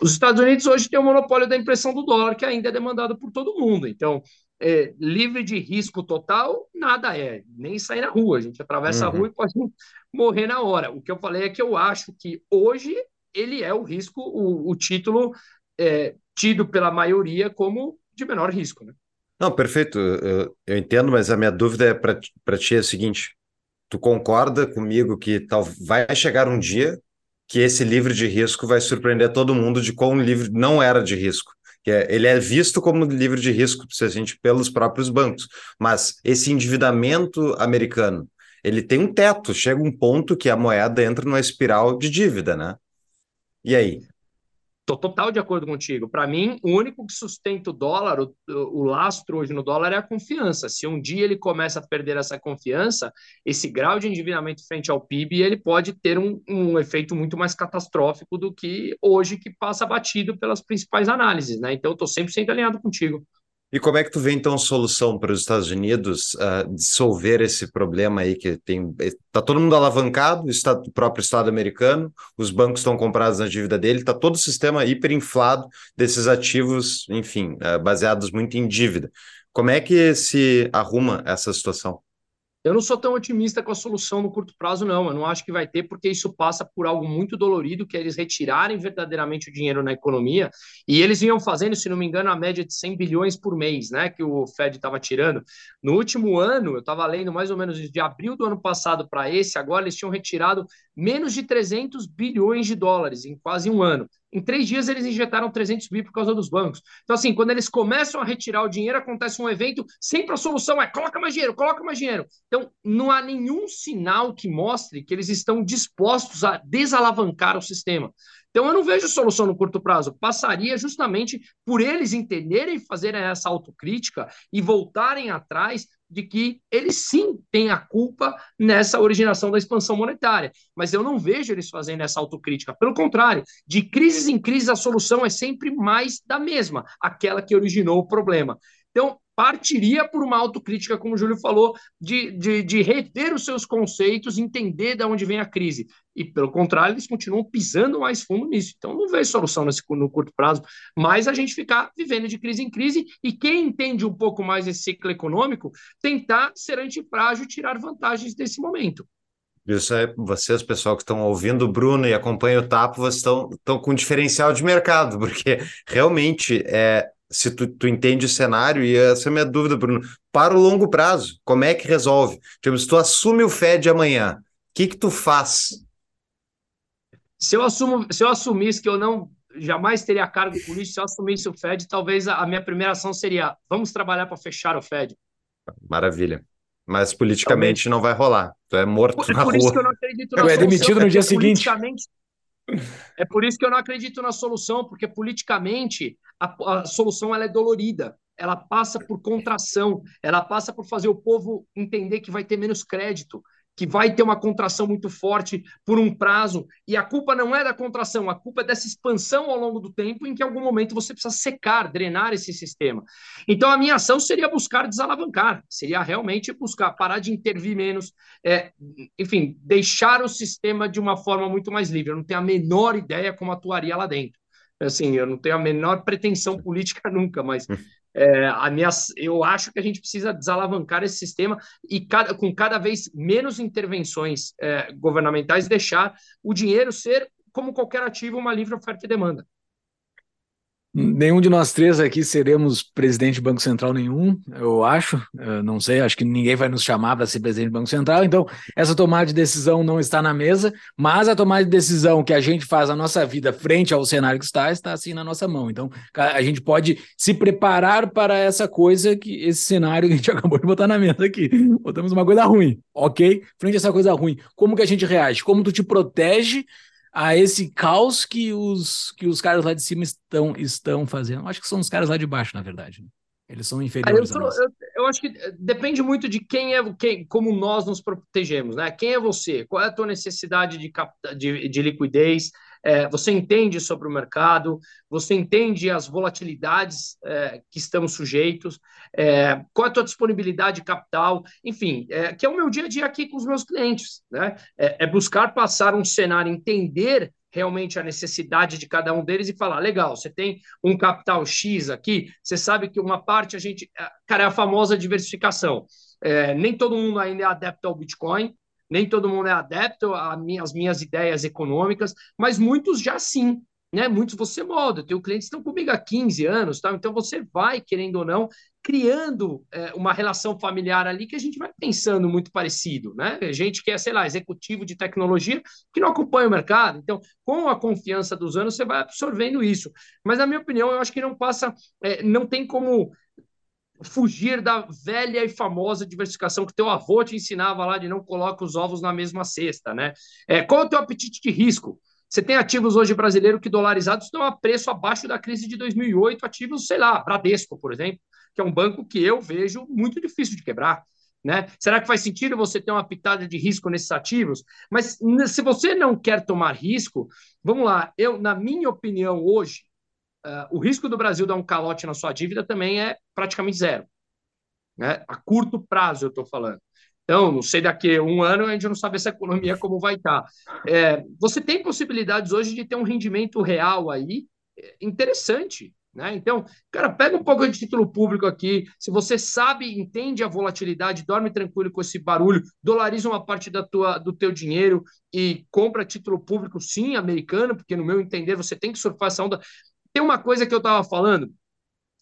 Os Estados Unidos hoje têm o monopólio da impressão do dólar, que ainda é demandado por todo mundo. Então, é, livre de risco total, nada é, nem sair na rua. A gente atravessa uhum. a rua e pode morrer na hora. O que eu falei é que eu acho que hoje ele é o risco, o, o título é, tido pela maioria como de menor risco. Né? Não, perfeito, eu, eu entendo, mas a minha dúvida é para ti é a seguinte: tu concorda comigo que tal, vai chegar um dia que esse livre de risco vai surpreender todo mundo de quão livre não era de risco? Que é, ele é visto como livre de risco se a gente pelos próprios bancos, mas esse endividamento americano, ele tem um teto, chega um ponto que a moeda entra numa espiral de dívida, né? E aí? Estou total de acordo contigo. Para mim, o único que sustenta o dólar, o, o, lastro hoje no dólar é a confiança. Se um dia ele começa a perder essa confiança, esse grau de endividamento frente ao PIB ele pode ter um, um efeito muito mais catastrófico do que hoje, que passa batido pelas principais análises. Né? Então, estou 100% alinhado contigo. E como é que tu vê então solução para os Estados Unidos uh, dissolver esse problema aí que tem está todo mundo alavancado, o, próprio Estado americano, os bancos estão comprados na dívida dele, está todo o sistema hiperinflado desses ativos, enfim, uh, baseados muito em dívida. Como é que se arruma essa situação? Eu não sou tão otimista com a solução no curto prazo, não. Eu não acho que vai ter, porque isso passa por algo muito dolorido, que é eles retirarem verdadeiramente o dinheiro na economia. E eles vinham fazendo, se não me engano, a média de 100 bilhões por mês, né? Que o Fed estava tirando. No último ano, eu estava lendo mais ou menos de abril do ano passado para esse, agora eles tinham retirado menos de 300 bilhões de dólares em quase um ano. Em três dias, eles injetaram 300 bi por causa dos bancos. Então, assim, quando eles começam a retirar o dinheiro, acontece um evento, sempre a solução é coloca mais dinheiro, coloca mais dinheiro. Então, não há nenhum sinal que mostre que eles estão dispostos a desalavancar o sistema. Então, eu não vejo solução no curto prazo. Passaria justamente por eles entenderem fazerem essa autocrítica e voltarem atrás de que eles sim têm a culpa nessa originação da expansão monetária. Mas eu não vejo eles fazendo essa autocrítica. Pelo contrário, de crises em crise, a solução é sempre mais da mesma, aquela que originou o problema. Então, partiria por uma autocrítica, como o Júlio falou, de, de, de os seus conceitos, entender de onde vem a crise. E, pelo contrário, eles continuam pisando mais fundo nisso. Então, não vejo solução nesse, no curto prazo, mas a gente ficar vivendo de crise em crise e quem entende um pouco mais esse ciclo econômico, tentar ser antifrágil e tirar vantagens desse momento. Isso é, vocês, pessoal que estão ouvindo o Bruno e acompanham o Tapo, vocês estão, estão com um diferencial de mercado, porque realmente é, se tu, tu entende o cenário, e essa é a minha dúvida, Bruno, para o longo prazo, como é que resolve? Tipo, se tu assume o Fed amanhã, o que que tu faz? Se eu, assumo, se eu assumisse que eu não jamais teria cargo político, se eu assumisse o Fed, talvez a, a minha primeira ação seria vamos trabalhar para fechar o Fed. Maravilha. Mas politicamente talvez. não vai rolar. Tu é morto por, na por rua. Isso que eu não acredito na tu é demitido no dia seguinte. É por isso que eu não acredito na solução, porque politicamente a, a solução ela é dolorida, ela passa por contração, ela passa por fazer o povo entender que vai ter menos crédito, que vai ter uma contração muito forte por um prazo, e a culpa não é da contração, a culpa é dessa expansão ao longo do tempo em que em algum momento você precisa secar, drenar esse sistema. Então a minha ação seria buscar desalavancar, seria realmente buscar parar de intervir menos, é, enfim, deixar o sistema de uma forma muito mais livre. Eu não tenho a menor ideia como atuaria lá dentro. Assim, eu não tenho a menor pretensão política nunca, mas é, a minha, eu acho que a gente precisa desalavancar esse sistema e cada, com cada vez menos intervenções é, governamentais deixar o dinheiro ser, como qualquer ativo, uma livre oferta e demanda. Nenhum de nós três aqui seremos presidente de Banco Central nenhum, eu acho. Eu não sei, acho que ninguém vai nos chamar para ser presidente do Banco Central. Então, essa tomada de decisão não está na mesa, mas a tomada de decisão que a gente faz na nossa vida frente ao cenário que está, está assim na nossa mão. Então, a gente pode se preparar para essa coisa, que esse cenário que a gente acabou de botar na mesa aqui. Botamos uma coisa ruim, ok? Frente a essa coisa ruim, como que a gente reage? Como tu te protege a esse caos que os, que os caras lá de cima estão, estão fazendo. Acho que são os caras lá de baixo, na verdade. Né? Eles são inferiores eu, eu, eu, acho que depende muito de quem é quem, como nós nos protegemos, né? Quem é você? Qual é a tua necessidade de, de, de liquidez? É, você entende sobre o mercado, você entende as volatilidades é, que estamos sujeitos, é, qual é a tua disponibilidade de capital, enfim, é, que é o meu dia a dia aqui com os meus clientes, né? É, é, buscar passar um cenário, entender realmente a necessidade de cada um deles e falar, legal, você tem um capital X aqui, você sabe que uma parte a gente, cara, é a famosa diversificação. nem todo mundo ainda é adepto ao Bitcoin, nem todo mundo é adepto às minhas, minhas ideias econômicas, mas muitos já sim. né? Muitos você molda. Eu tenho clientes que estão comigo há 15 anos, tá? Então você vai, querendo ou não, criando é, uma relação familiar ali que a gente vai pensando muito parecido, né? Gente que é, sei lá, executivo de tecnologia que não acompanha o mercado. Então, com a confiança dos anos, você vai absorvendo isso. Mas, na minha opinião, eu acho que não passa, é, não tem como fugir da velha e famosa diversificação que teu avô te ensinava lá de não coloca os ovos na mesma cesta, né? É, qual é o teu apetite de risco? Você tem ativos hoje brasileiros que dolarizados estão a preço abaixo da crise de 2008, ativos, sei lá, Bradesco, por exemplo, que é um banco que eu vejo muito difícil de quebrar. Né? Será que faz sentido você ter uma pitada de risco nesses ativos? Mas se você não quer tomar risco, vamos lá, eu, na minha opinião, hoje, uh, o risco do Brasil dar um calote na sua dívida também é praticamente zero. Né? A curto prazo, eu estou falando. Então, não sei daqui a um ano, a gente não sabe essa economia como vai estar. Tá. É, você tem possibilidades hoje de ter um rendimento real aí é, interessante. Né? Então, cara, pega um pouco de título público aqui. Se você sabe, entende a volatilidade, dorme tranquilo com esse barulho, dolariza uma parte da tua, do teu dinheiro e compra título público, sim, americano, porque no meu entender você tem que surfar essa onda. Tem uma coisa que eu estava falando,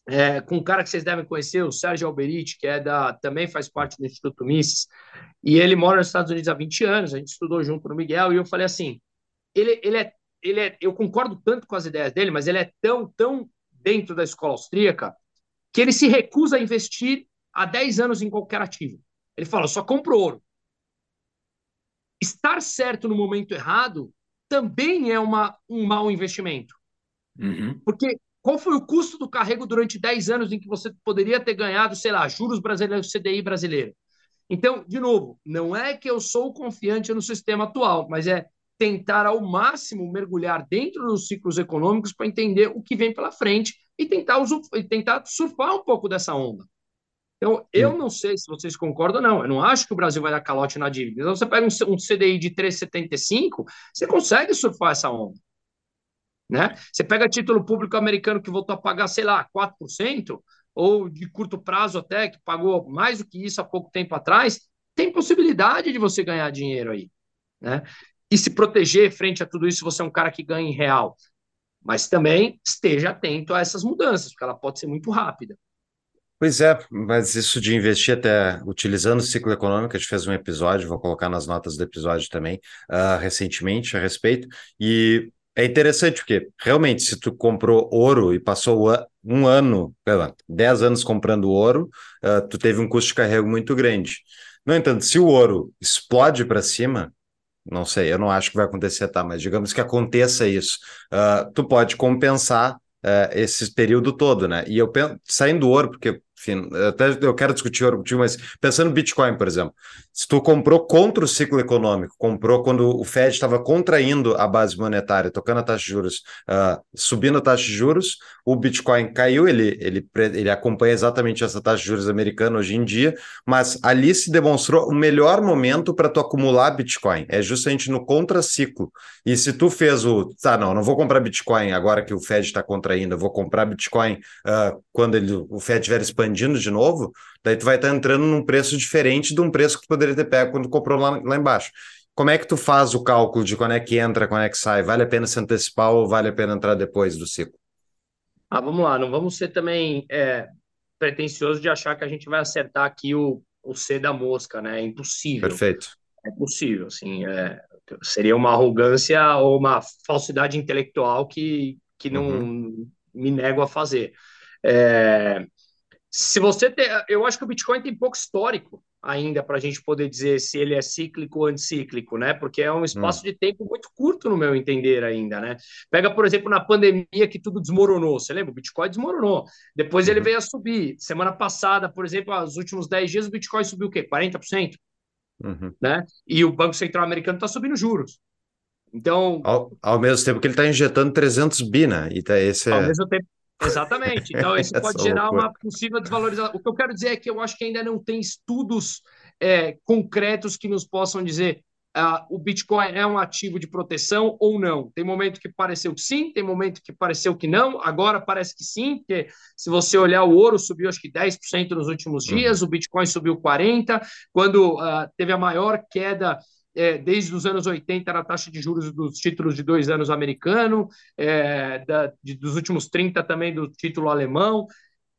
é, com um cara que vocês devem conhecer, o Sérgio Alberiti, que é da, também faz parte do Instituto Mises, e ele mora nos Estados Unidos há 20 anos, a gente estudou junto no Miguel, e eu falei assim, ele, ele, é, ele é, eu concordo tanto com as ideias dele, mas ele é tão, tão dentro da escola austríaca, que ele se recusa a investir há 10 anos em qualquer ativo. Ele fala, só compro ouro. Estar certo no momento errado também é uma, um mau investimento. Uhum. Porque qual foi o custo do carrego durante 10 anos em que você poderia ter ganhado, sei lá, juros brasileiros, CDI brasileiro? Então, de novo, não é que eu sou confiante no sistema atual, mas é tentar ao máximo mergulhar dentro dos ciclos econômicos para entender o que vem pela frente e tentar, e tentar surfar um pouco dessa onda. Então, eu não sei se vocês concordam ou não. Eu não acho que o Brasil vai dar calote na dívida. Então, você pega um, um CDI de 3,75, você consegue surfar essa onda. Né? Você pega título público americano que voltou a pagar, sei lá, 4%, ou de curto prazo até, que pagou mais do que isso há pouco tempo atrás, tem possibilidade de você ganhar dinheiro aí. Né? E se proteger frente a tudo isso, você é um cara que ganha em real. Mas também esteja atento a essas mudanças, porque ela pode ser muito rápida. Pois é, mas isso de investir até utilizando o ciclo econômico, a gente fez um episódio, vou colocar nas notas do episódio também, uh, recentemente a respeito, e é interessante porque, realmente, se tu comprou ouro e passou um ano, dez anos comprando ouro, uh, tu teve um custo de carrego muito grande. No entanto, se o ouro explode para cima, não sei, eu não acho que vai acontecer, tá? Mas digamos que aconteça isso, uh, tu pode compensar uh, esse período todo, né? E eu penso, saindo do ouro, porque até eu quero discutir contigo, mas pensando no Bitcoin, por exemplo, se tu comprou contra o ciclo econômico, comprou quando o Fed estava contraindo a base monetária, tocando a taxa de juros, uh, subindo a taxa de juros, o Bitcoin caiu, ele, ele, ele acompanha exatamente essa taxa de juros americana hoje em dia, mas ali se demonstrou o melhor momento para tu acumular Bitcoin, é justamente no contraciclo. E se tu fez o, tá, não, não vou comprar Bitcoin agora que o Fed está contraindo, eu vou comprar Bitcoin uh, quando ele, o Fed estiver expandindo de novo, daí tu vai estar tá entrando num preço diferente de um preço que tu poderia ter pego quando comprou lá, lá embaixo. Como é que tu faz o cálculo de quando é que entra, quando é que sai? Vale a pena se antecipar ou vale a pena entrar depois do ciclo? Ah, vamos lá, não vamos ser também é, pretensioso de achar que a gente vai acertar aqui o, o C da mosca, né? É impossível. Perfeito. É possível, assim, é, seria uma arrogância ou uma falsidade intelectual que, que não uhum. me nego a fazer. É, se você tem, eu acho que o Bitcoin tem pouco histórico ainda para a gente poder dizer se ele é cíclico ou anticíclico, né? Porque é um espaço hum. de tempo muito curto, no meu entender, ainda, né? Pega, por exemplo, na pandemia que tudo desmoronou. Você lembra? O Bitcoin desmoronou. Depois ele uhum. veio a subir. Semana passada, por exemplo, nos últimos 10 dias, o Bitcoin subiu o quê? 40%? Uhum. Né? E o Banco Central Americano está subindo juros. Então. Ao, ao, mesmo tempo que ele está injetando 300 bi, né? E tá, esse ao é... mesmo tempo Exatamente. Então, isso pode gerar loucura. uma possível desvalorização. O que eu quero dizer é que eu acho que ainda não tem estudos é, concretos que nos possam dizer uh, o Bitcoin é um ativo de proteção ou não. Tem momento que pareceu que sim, tem momento que pareceu que não, agora parece que sim, porque se você olhar o ouro subiu acho que 10% nos últimos uhum. dias, uhum. o Bitcoin subiu 40%, quando uh, teve a maior queda é, desde os anos 80 era a taxa de juros dos títulos de dois anos americano, é, da, de, dos últimos 30 também do título alemão.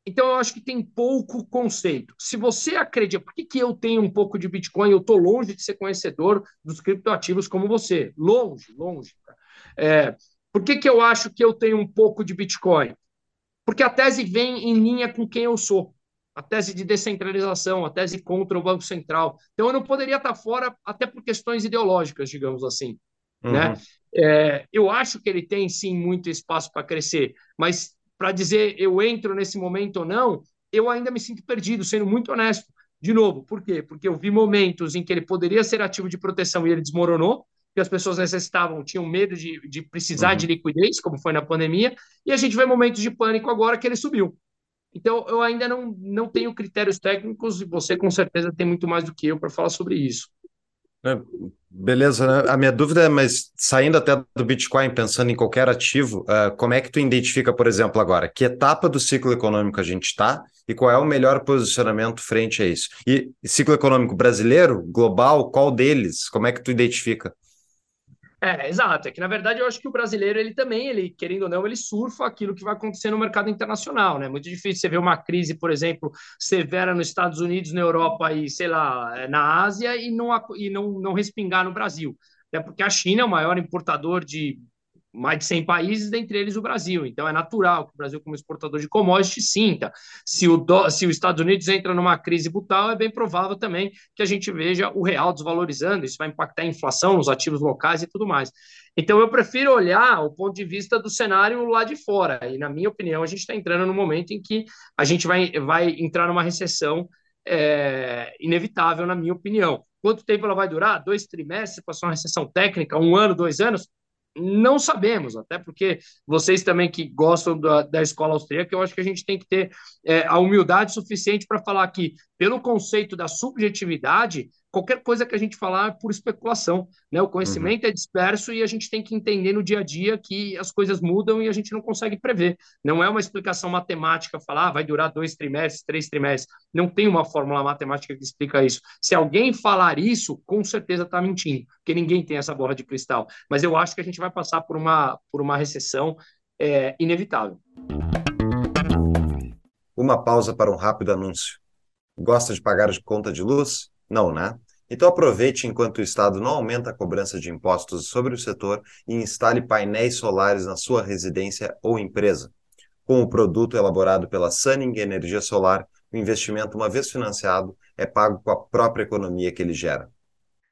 Então, eu acho que tem pouco conceito. Se você acredita, por que, que eu tenho um pouco de Bitcoin? Eu estou longe de ser conhecedor dos criptoativos como você. Longe, longe. É, por que, que eu acho que eu tenho um pouco de Bitcoin? Porque a tese vem em linha com quem eu sou. A tese de descentralização, a tese contra o Banco Central. Então, eu não poderia estar fora, até por questões ideológicas, digamos assim. Uhum. Né? É, eu acho que ele tem, sim, muito espaço para crescer, mas para dizer eu entro nesse momento ou não, eu ainda me sinto perdido, sendo muito honesto. De novo, por quê? Porque eu vi momentos em que ele poderia ser ativo de proteção e ele desmoronou, que as pessoas necessitavam, tinham medo de, de precisar uhum. de liquidez, como foi na pandemia, e a gente vê momentos de pânico agora que ele subiu. Então, eu ainda não, não tenho critérios técnicos e você, com certeza, tem muito mais do que eu para falar sobre isso. É, beleza, né? A minha dúvida é, mas saindo até do Bitcoin, pensando em qualquer ativo, uh, como é que tu identifica, por exemplo, agora, que etapa do ciclo econômico a gente está e qual é o melhor posicionamento frente a isso? E ciclo econômico brasileiro, global, qual deles? Como é que tu identifica? É, exato. É que na verdade eu acho que o brasileiro ele também, ele querendo ou não, ele surfa aquilo que vai acontecer no mercado internacional, né? Muito difícil você ver uma crise, por exemplo, severa nos Estados Unidos, na Europa e sei lá, é, na Ásia e não e não, não respingar no Brasil. Até porque a China é o maior importador de mais de 100 países, dentre eles o Brasil. Então é natural que o Brasil, como exportador de commodities, sinta. Se o, do, se os Estados Unidos entra numa crise brutal, é bem provável também que a gente veja o real desvalorizando. Isso vai impactar a inflação nos ativos locais e tudo mais. Então eu prefiro olhar o ponto de vista do cenário lá de fora. E na minha opinião, a gente está entrando no momento em que a gente vai, vai entrar numa recessão é, inevitável, na minha opinião. Quanto tempo ela vai durar? Dois trimestres, passar uma recessão técnica, um ano, dois anos? Não sabemos, até porque vocês também que gostam da, da escola austríaca, eu acho que a gente tem que ter é, a humildade suficiente para falar que, pelo conceito da subjetividade, qualquer coisa que a gente falar é por especulação. Né? O conhecimento uhum. é disperso e a gente tem que entender no dia a dia que as coisas mudam e a gente não consegue prever. Não é uma explicação matemática falar ah, vai durar dois trimestres, três trimestres. Não tem uma fórmula matemática que explica isso. Se alguém falar isso, com certeza está mentindo, porque ninguém tem essa bola de cristal. Mas eu acho que a gente vai passar por uma, por uma recessão é, inevitável. Uma pausa para um rápido anúncio. Gosta de pagar de conta de luz? Não, né? Então aproveite enquanto o Estado não aumenta a cobrança de impostos sobre o setor e instale painéis solares na sua residência ou empresa. Com o produto elaborado pela Sunning Energia Solar, o investimento, uma vez financiado, é pago com a própria economia que ele gera.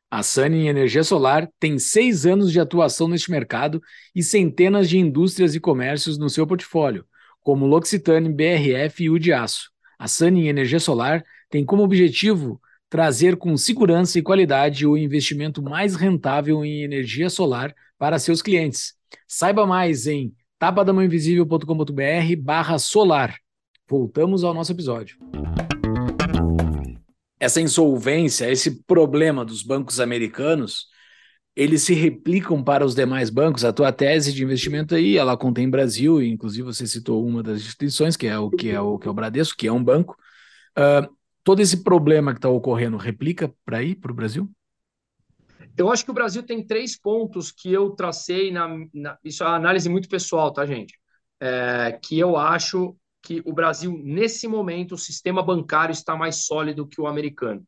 A Sunning Energia Solar tem seis anos de atuação neste mercado e centenas de indústrias e comércios no seu portfólio, como L'Occitane, BRF e o de Aço. A Sunning Energia Solar tem como objetivo trazer com segurança e qualidade o investimento mais rentável em energia solar para seus clientes. Saiba mais em tapadamãoinvisível.com.br barra solar. Voltamos ao nosso episódio. Essa insolvência, esse problema dos bancos americanos, eles se replicam para os demais bancos. A tua tese de investimento aí, ela contém Brasil, inclusive você citou uma das instituições, que é o que é o, que é o Bradesco, que é um banco. Uh, todo esse problema que está ocorrendo replica para aí, para o Brasil? Eu acho que o Brasil tem três pontos que eu tracei na, na isso é uma análise muito pessoal, tá, gente? É, que eu acho que o Brasil nesse momento o sistema bancário está mais sólido que o americano.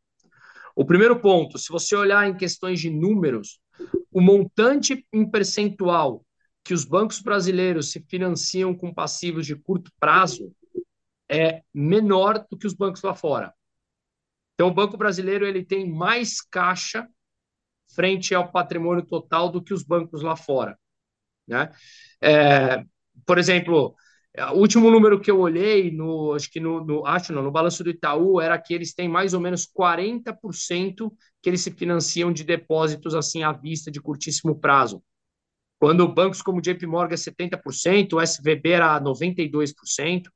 O primeiro ponto, se você olhar em questões de números, o montante em percentual que os bancos brasileiros se financiam com passivos de curto prazo é menor do que os bancos lá fora. Então, o Banco Brasileiro ele tem mais caixa frente ao patrimônio total do que os bancos lá fora. Né? É, por exemplo, o último número que eu olhei, no, acho que no, no, acho não, no balanço do Itaú, era que eles têm mais ou menos 40% que eles se financiam de depósitos assim à vista de curtíssimo prazo. Quando bancos como JP Morgan é 70%, o SVB era 92%.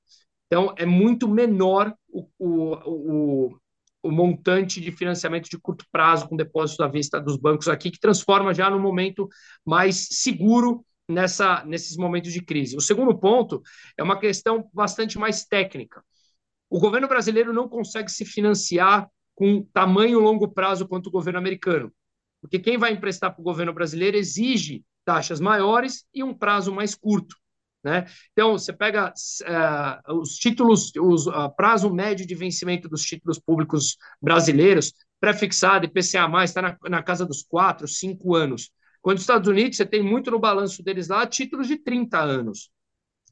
Então, é muito menor o, o, o, o montante de financiamento de curto prazo com depósitos à vista dos bancos aqui, que transforma já no momento mais seguro nessa, nesses momentos de crise. O segundo ponto é uma questão bastante mais técnica. O governo brasileiro não consegue se financiar com tamanho longo prazo quanto o governo americano. Porque quem vai emprestar para o governo brasileiro exige taxas maiores e um prazo mais curto. Né? Então, você pega uh, os títulos, o uh, prazo médio de vencimento dos títulos públicos brasileiros, pré-fixado, IPCA+, está na, na casa dos 4, 5 anos. Quando os Estados Unidos, você tem muito no balanço deles lá, títulos de 30 anos.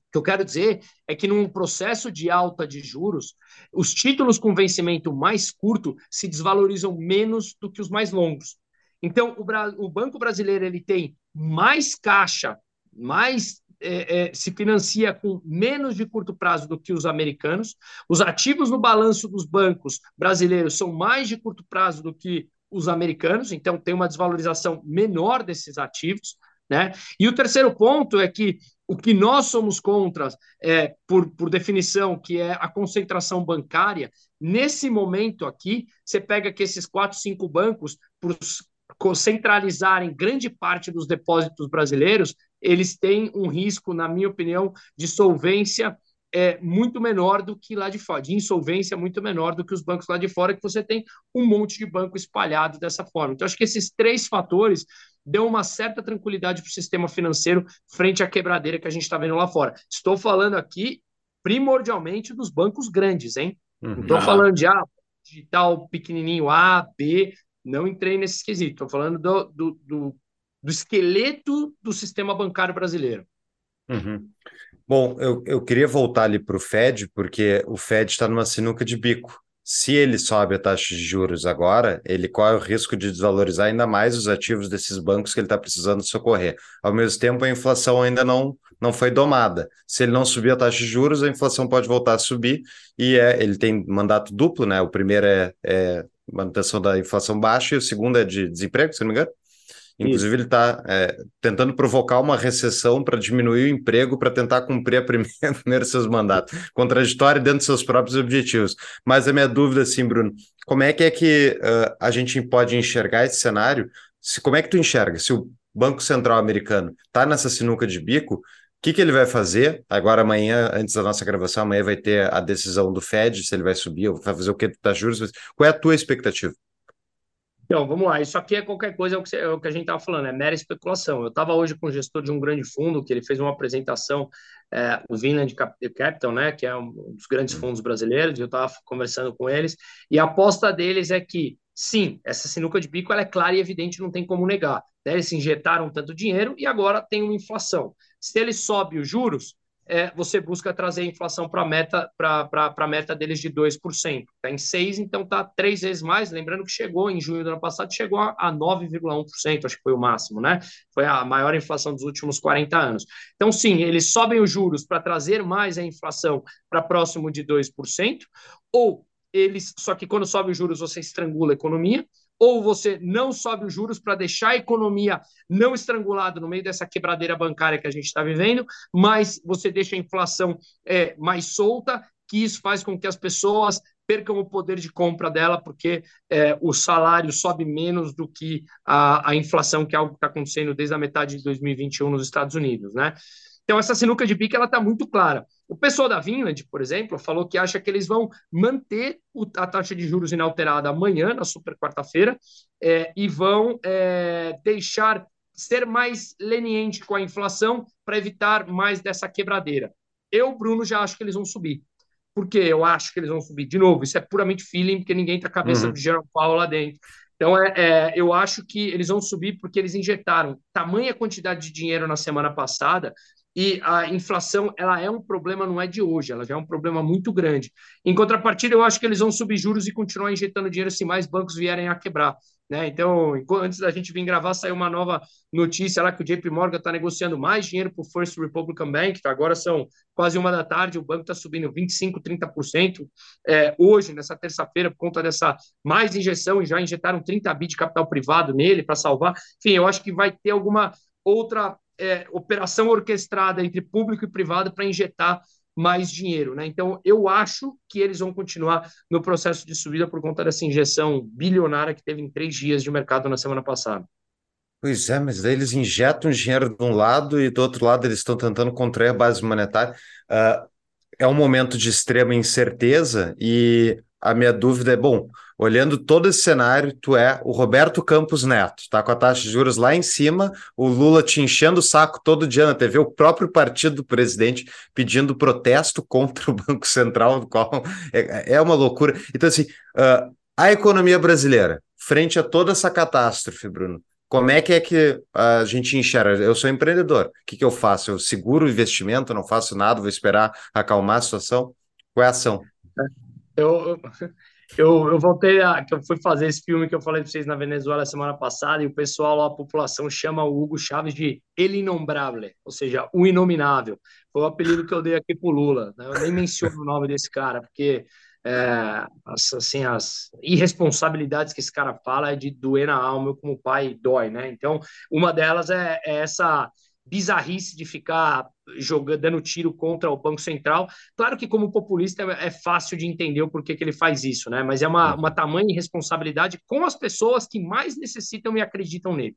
O que eu quero dizer é que num processo de alta de juros, os títulos com vencimento mais curto se desvalorizam menos do que os mais longos. Então, o, o Banco Brasileiro ele tem mais caixa, mais é, é, se financia com menos de curto prazo do que os americanos. Os ativos no balanço dos bancos brasileiros são mais de curto prazo do que os americanos, então tem uma desvalorização menor desses ativos. Né? E o terceiro ponto é que o que nós somos contra, é, por, por definição, que é a concentração bancária, nesse momento aqui, você pega que esses quatro, cinco bancos, por centralizarem grande parte dos depósitos brasileiros, eles têm um risco, na minha opinião, de solvência é muito menor do que lá de fora, de insolvência muito menor do que os bancos lá de fora, que você tem um monte de banco espalhado dessa forma. Então, acho que esses três fatores dão uma certa tranquilidade para o sistema financeiro frente à quebradeira que a gente está vendo lá fora. Estou falando aqui primordialmente dos bancos grandes, hein? Uhum. Não estou falando de ah, digital pequenininho A, B, não entrei nesse esquisito. Estou falando do, do, do, do, esqueleto do sistema bancário brasileiro. Uhum. Bom, eu, eu queria voltar ali para o Fed, porque o Fed está numa sinuca de bico. Se ele sobe a taxa de juros agora, ele corre o risco de desvalorizar ainda mais os ativos desses bancos que ele está precisando socorrer. Ao mesmo tempo, a inflação ainda não, não foi domada. Se ele não subir a taxa de juros, a inflação pode voltar a subir e é, ele tem mandato duplo, né? O primeiro é, é manutenção da inflação baixa e o segundo é de desemprego, se não me engano. Inclusive, Isso. ele está é, tentando provocar uma recessão para diminuir o emprego, para tentar cumprir a primeira, primeiro seus mandatos. Contraditório dentro dos seus próprios objetivos. Mas a minha dúvida, assim, Bruno, como é que é que uh, a gente pode enxergar esse cenário? Se, como é que tu enxerga? Se o Banco Central americano está nessa sinuca de bico, o que, que ele vai fazer? Agora, amanhã, antes da nossa gravação, amanhã vai ter a decisão do Fed, se ele vai subir ou vai fazer o que da juros. Qual é a tua expectativa? Então, vamos lá. Isso aqui é qualquer coisa, é o que, é o que a gente estava falando, é mera especulação. Eu estava hoje com o gestor de um grande fundo, que ele fez uma apresentação, é, o Vinland Capital, né, que é um dos grandes hum. fundos brasileiros, e eu estava conversando com eles, e a aposta deles é que, sim, essa sinuca de bico ela é clara e evidente, não tem como negar. Né? Eles injetaram tanto dinheiro e agora tem uma inflação. Se ele sobe os juros, é, você busca trazer a inflação para a meta, para meta deles de 2%. Está em 6%, então está três vezes mais. Lembrando que chegou em junho do ano passado, chegou a, a 9,1%, acho que foi o máximo, né? Foi a maior inflação dos últimos 40 anos. Então, sim, eles sobem os juros para trazer mais a inflação para próximo de 2%, ou eles, só que quando sobe os juros, você estrangula a economia, ou você não sobe os juros para deixar a economia não estrangulada no meio dessa quebradeira bancária que a gente está vivendo, mas você deixa a inflação é, mais solta, que isso faz com que as pessoas percam o poder de compra dela, porque é, o salário sobe menos do que a, a inflação, que é algo que está acontecendo desde a metade de 2021 nos Estados Unidos, né? Então, essa sinuca de bico está muito clara. O pessoal da Vinland, por exemplo, falou que acha que eles vão manter o, a taxa de juros inalterada amanhã, na super quarta-feira, é, e vão é, deixar ser mais leniente com a inflação para evitar mais dessa quebradeira. Eu, Bruno, já acho que eles vão subir. Por que eu acho que eles vão subir? De novo, isso é puramente feeling, porque ninguém está a cabeça uhum. de Jerome Powell lá dentro. Então, é, é, eu acho que eles vão subir porque eles injetaram tamanha quantidade de dinheiro na semana passada e a inflação ela é um problema, não é de hoje, ela já é um problema muito grande. Em contrapartida, eu acho que eles vão subir juros e continuar injetando dinheiro se mais bancos vierem a quebrar. Né? Então, antes da gente vir gravar, saiu uma nova notícia lá que o JP Morgan está negociando mais dinheiro para o First Republican Bank, agora são quase uma da tarde, o banco está subindo 25%, 30% é, hoje, nessa terça-feira, por conta dessa mais injeção, e já injetaram 30 bi de capital privado nele para salvar. Enfim, eu acho que vai ter alguma outra é, operação orquestrada entre público e privado para injetar mais dinheiro. Né? Então, eu acho que eles vão continuar no processo de subida por conta dessa injeção bilionária que teve em três dias de mercado na semana passada. Pois é, mas eles injetam dinheiro de um lado e do outro lado eles estão tentando contrair a base monetária. Uh, é um momento de extrema incerteza e a minha dúvida é, bom, olhando todo esse cenário, tu é o Roberto Campos Neto, tá com a taxa de juros lá em cima, o Lula te enchendo o saco todo dia na TV, o próprio partido do presidente pedindo protesto contra o Banco Central, qual é, é uma loucura. Então, assim, uh, a economia brasileira, frente a toda essa catástrofe, Bruno, como é que é que a gente enxerga? Eu sou empreendedor, o que, que eu faço? Eu seguro o investimento, não faço nada, vou esperar acalmar a situação? Qual é a ação? Eu, eu, eu voltei a. que Eu fui fazer esse filme que eu falei para vocês na Venezuela semana passada, e o pessoal, a população, chama o Hugo Chaves de El Inombrable, ou seja, o Inominável. Foi o apelido que eu dei aqui pro Lula. Né? Eu nem menciono o nome desse cara, porque é, as, assim, as irresponsabilidades que esse cara fala é de doer na alma, como o pai dói, né? Então, uma delas é, é essa bizarrice de ficar jogando, dando tiro contra o Banco Central. Claro que, como populista, é, é fácil de entender o porquê que ele faz isso, né? Mas é uma, uma tamanha irresponsabilidade com as pessoas que mais necessitam e acreditam nele.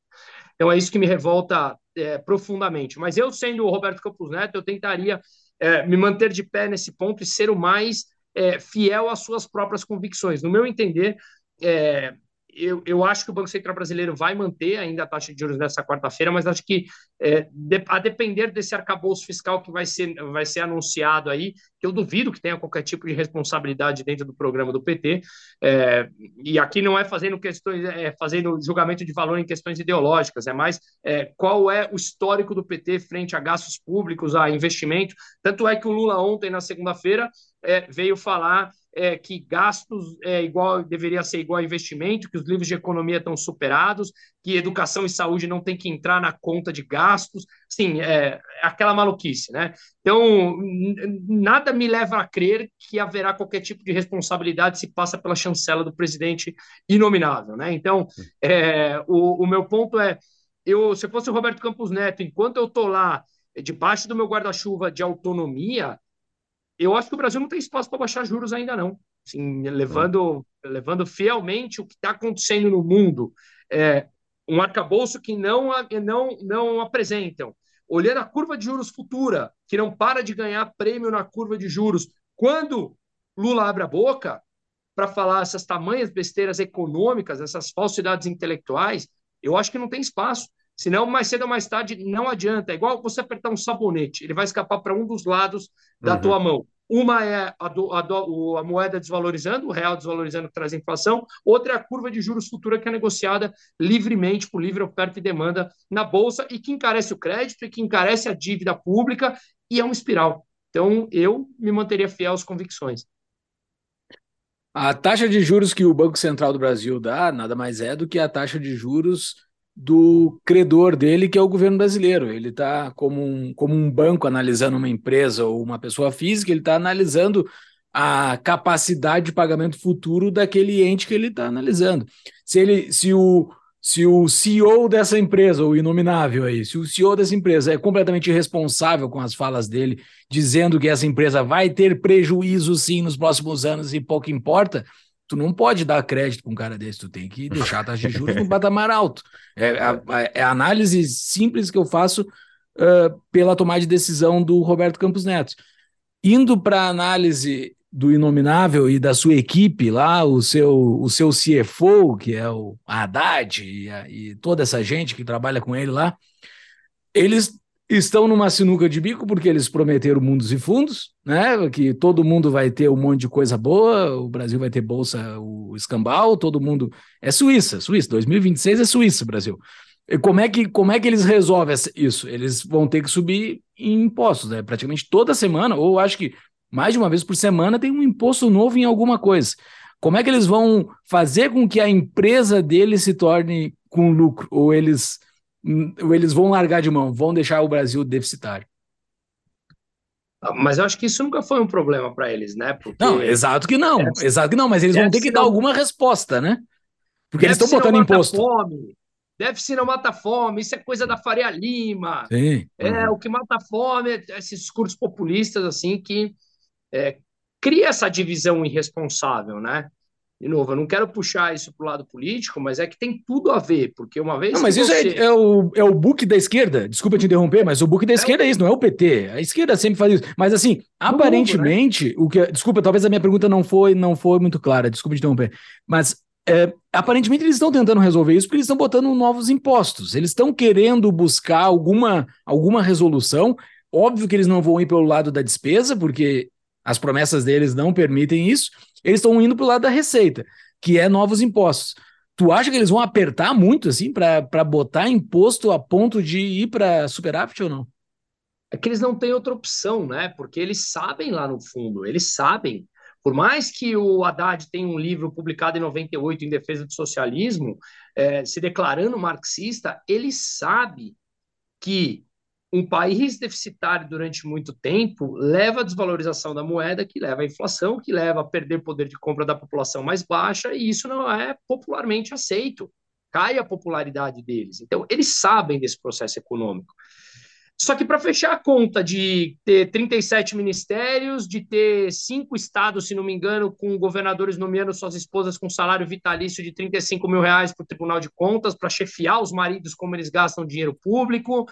Então, é isso que me revolta é, profundamente. Mas eu, sendo o Roberto Campos Neto, eu tentaria é, me manter de pé nesse ponto e ser o mais é, fiel às suas próprias convicções. No meu entender, é, eu, eu acho que o Banco Central brasileiro vai manter ainda a taxa de juros nessa quarta-feira, mas acho que é, de, a depender desse arcabouço fiscal que vai ser, vai ser anunciado aí, que eu duvido que tenha qualquer tipo de responsabilidade dentro do programa do PT, é, e aqui não é fazendo questões, é fazendo julgamento de valor em questões ideológicas, é mais é, qual é o histórico do PT frente a gastos públicos, a investimento. Tanto é que o Lula ontem, na segunda-feira, é, veio falar é, que gastos é igual deveria ser igual a investimento, que os livros de economia estão superados, que educação e saúde não tem que entrar na conta de gastos, sim, é, aquela maluquice, né? Então, nada me leva a crer que haverá qualquer tipo de responsabilidade se passa pela chancela do presidente inominável, né? Então, é, o, o meu ponto é, eu, se eu fosse o Roberto Campos Neto, enquanto eu estou lá debaixo do meu guarda-chuva de autonomia, eu acho que o Brasil não tem espaço para baixar juros ainda não. Assim, levando, levando fielmente o que está acontecendo no mundo, é, um arcabouço que não, não, não apresentam. Olhando a curva de juros futura, que não para de ganhar prêmio na curva de juros. Quando Lula abre a boca para falar essas tamanhas besteiras econômicas, essas falsidades intelectuais, eu acho que não tem espaço. Senão, mais cedo ou mais tarde, não adianta. É igual você apertar um sabonete, ele vai escapar para um dos lados da uhum. tua mão. Uma é a, do, a, do, a, moeda desvalorizando, o real desvalorizando que traz inflação, outra é a curva de juros futura que é negociada livremente por livre oferta e demanda na bolsa e que encarece o crédito e que encarece a dívida pública e é uma espiral. Então, eu me manteria fiel às convicções. A taxa de juros que o Banco Central do Brasil dá nada mais é do que a taxa de juros do credor dele, que é o governo brasileiro. Ele está como um, como um banco analisando uma empresa ou uma pessoa física, ele está analisando a capacidade de pagamento futuro daquele ente que ele está analisando. Se ele, se o, se o CEO dessa empresa, o inominável aí, se o CEO dessa empresa é completamente irresponsável com as falas dele, dizendo que essa empresa vai ter prejuízo sim nos próximos anos e pouco importa, tu não pode dar crédito para um cara desse, tu tem que deixar a taxa de juros no patamar alto. É a, é a, análise simples que eu faço uh, pela tomada de decisão do Roberto Campos Neto. Indo para a análise do Inominável e da sua equipe lá, o seu, o seu CFO, que é o Haddad, e, e toda essa gente que trabalha com ele lá, eles estão numa sinuca de bico porque eles prometeram mundos e fundos, né? Que todo mundo vai ter um monte de coisa boa, o Brasil vai ter bolsa, o escambau, todo mundo é Suíça, Suíça, 2026 é Suíça, Brasil. E como é que como é que eles resolvem isso? Eles vão ter que subir impostos, né? Praticamente toda semana, ou acho que mais de uma vez por semana tem um imposto novo em alguma coisa. Como é que eles vão fazer com que a empresa deles se torne com lucro? Ou eles eles vão largar de mão, vão deixar o Brasil deficitário. Mas eu acho que isso nunca foi um problema para eles, né? Porque não, exato que não, é, exato que não, mas eles vão ter que dar alguma resposta, né? Porque eles estão botando imposto. Fome, deve-se não mata fome, isso é coisa da Faria Lima. Sim. É, uhum. o que mata fome é esses discursos populistas, assim, que é, cria essa divisão irresponsável, né? De novo, eu não quero puxar isso para o lado político, mas é que tem tudo a ver, porque uma vez. Não, mas isso é, você... é, é, o, é o book da esquerda. Desculpa te interromper, mas o book da é esquerda o... é isso, não é o PT. A esquerda sempre faz isso. Mas assim, aparentemente, mundo, né? o que. Desculpa, talvez a minha pergunta não foi, não foi muito clara, desculpa te interromper. Mas é, aparentemente eles estão tentando resolver isso porque eles estão botando novos impostos. Eles estão querendo buscar alguma, alguma resolução. Óbvio que eles não vão ir pelo lado da despesa, porque as promessas deles não permitem isso eles estão indo para o lado da receita, que é novos impostos. Tu acha que eles vão apertar muito assim para botar imposto a ponto de ir para superávit ou não? É que eles não têm outra opção, né? Porque eles sabem lá no fundo, eles sabem. Por mais que o Haddad tenha um livro publicado em 98 em defesa do socialismo, é, se declarando marxista, ele sabe que um país deficitário durante muito tempo leva à desvalorização da moeda, que leva à inflação, que leva a perder poder de compra da população mais baixa, e isso não é popularmente aceito. Cai a popularidade deles. Então, eles sabem desse processo econômico. Só que para fechar a conta de ter 37 ministérios, de ter cinco estados, se não me engano, com governadores nomeando suas esposas com salário vitalício de 35 mil reais para o Tribunal de Contas, para chefiar os maridos como eles gastam dinheiro público,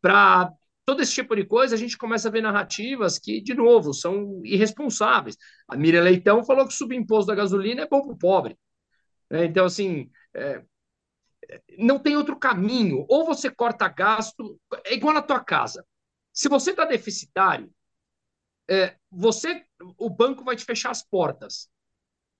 para todo esse tipo de coisa, a gente começa a ver narrativas que, de novo, são irresponsáveis. A Miriam Leitão falou que subir imposto da gasolina é bom para o pobre. É, então, assim, é, não tem outro caminho. Ou você corta gasto, é igual na tua casa. Se você está deficitário, é, você, o banco vai te fechar as portas.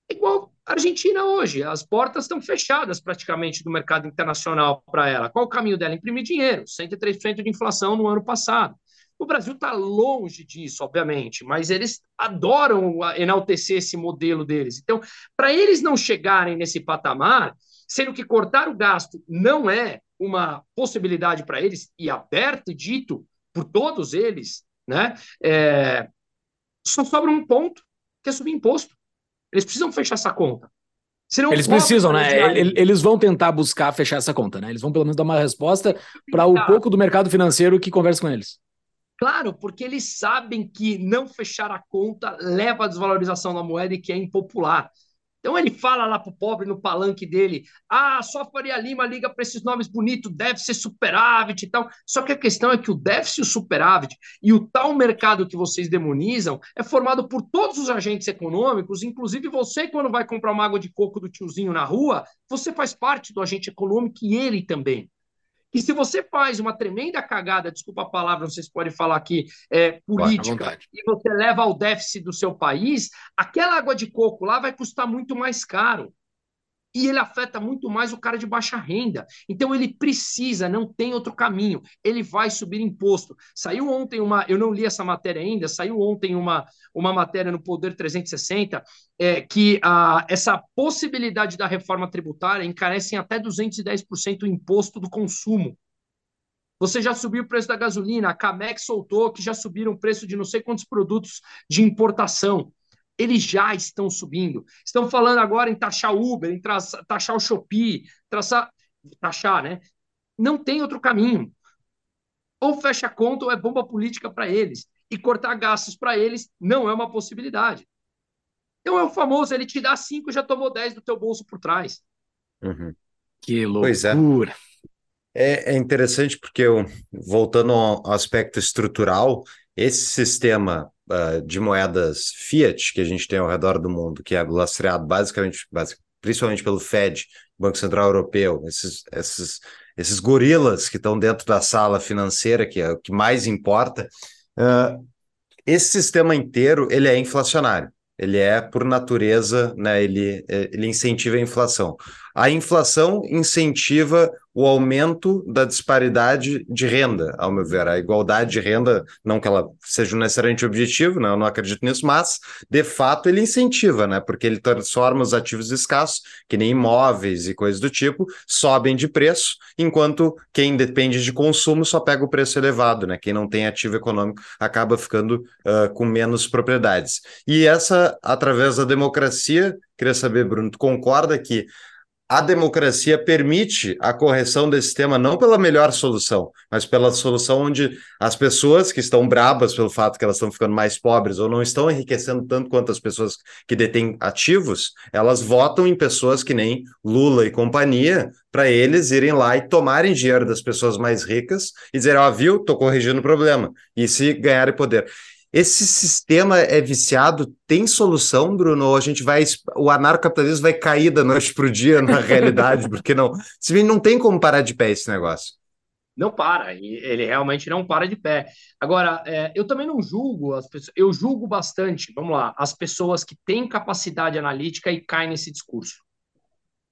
É igual a Argentina hoje, as portas estão fechadas praticamente do mercado internacional para ela. Qual o caminho dela? Imprimir dinheiro, 103% de inflação no ano passado. O Brasil está longe disso, obviamente, mas eles adoram enaltecer esse modelo deles. Então, para eles não chegarem nesse patamar, sendo que cortar o gasto não é uma possibilidade para eles, e aberto e dito por todos eles, né? É, só sobra um ponto, que é subir imposto. Eles precisam fechar essa conta. Senão, eles precisam, né? Eles vão tentar buscar fechar essa conta, né? Eles vão pelo menos dar uma resposta para o pouco do mercado financeiro que conversa com eles. Claro, porque eles sabem que não fechar a conta leva à desvalorização da moeda e que é impopular. Então ele fala lá pro pobre no palanque dele: ah, só Faria Lima liga para esses nomes bonitos, deve ser superávit e tal. Só que a questão é que o déficit o superávit e o tal mercado que vocês demonizam é formado por todos os agentes econômicos, inclusive você, quando vai comprar uma água de coco do tiozinho na rua, você faz parte do agente econômico e ele também. E se você faz uma tremenda cagada, desculpa a palavra, vocês podem falar aqui, é, política, e você leva ao déficit do seu país, aquela água de coco lá vai custar muito mais caro e ele afeta muito mais o cara de baixa renda. Então ele precisa, não tem outro caminho. Ele vai subir imposto. Saiu ontem uma, eu não li essa matéria ainda, saiu ontem uma, uma matéria no Poder 360 é, que a, essa possibilidade da reforma tributária encarece em até 210% o imposto do consumo. Você já subiu o preço da gasolina, a Camex soltou que já subiram o preço de não sei quantos produtos de importação eles já estão subindo. Estão falando agora em taxar Uber, em taxar o Shopee, traçar, taxar, né? Não tem outro caminho. Ou fecha a conta ou é bomba política para eles. E cortar gastos para eles não é uma possibilidade. Então é o famoso, ele te dá cinco e já tomou dez do teu bolso por trás. Uhum. Que loucura. Pois é. É, é interessante porque, eu, voltando ao aspecto estrutural, esse sistema uh, de moedas fiat que a gente tem ao redor do mundo, que é lastreado basicamente, principalmente pelo Fed, Banco Central Europeu, esses, esses, esses gorilas que estão dentro da sala financeira, que é o que mais importa, uh, esse sistema inteiro ele é inflacionário. Ele é, por natureza, né, ele, ele incentiva a inflação. A inflação incentiva o aumento da disparidade de renda, ao meu ver. A igualdade de renda, não que ela seja necessariamente objetivo, né? eu não acredito nisso, mas de fato ele incentiva, né? Porque ele transforma os ativos escassos, que nem imóveis e coisas do tipo, sobem de preço, enquanto quem depende de consumo só pega o preço elevado, né? Quem não tem ativo econômico acaba ficando uh, com menos propriedades. E essa, através da democracia, queria saber, Bruno, tu concorda que a democracia permite a correção desse tema não pela melhor solução, mas pela solução onde as pessoas que estão brabas pelo fato que elas estão ficando mais pobres ou não estão enriquecendo tanto quanto as pessoas que detêm ativos, elas votam em pessoas que nem Lula e companhia, para eles irem lá e tomarem dinheiro das pessoas mais ricas e dizer, ó, oh, viu, tô corrigindo o problema, e se ganharem poder. Esse sistema é viciado, tem solução, Bruno? Ou a gente vai. O anarcocapitalismo vai cair da noite para o dia na realidade, porque não. Se não tem como parar de pé esse negócio. Não para, ele realmente não para de pé. Agora, é, eu também não julgo as pessoas, eu julgo bastante, vamos lá, as pessoas que têm capacidade analítica e caem nesse discurso.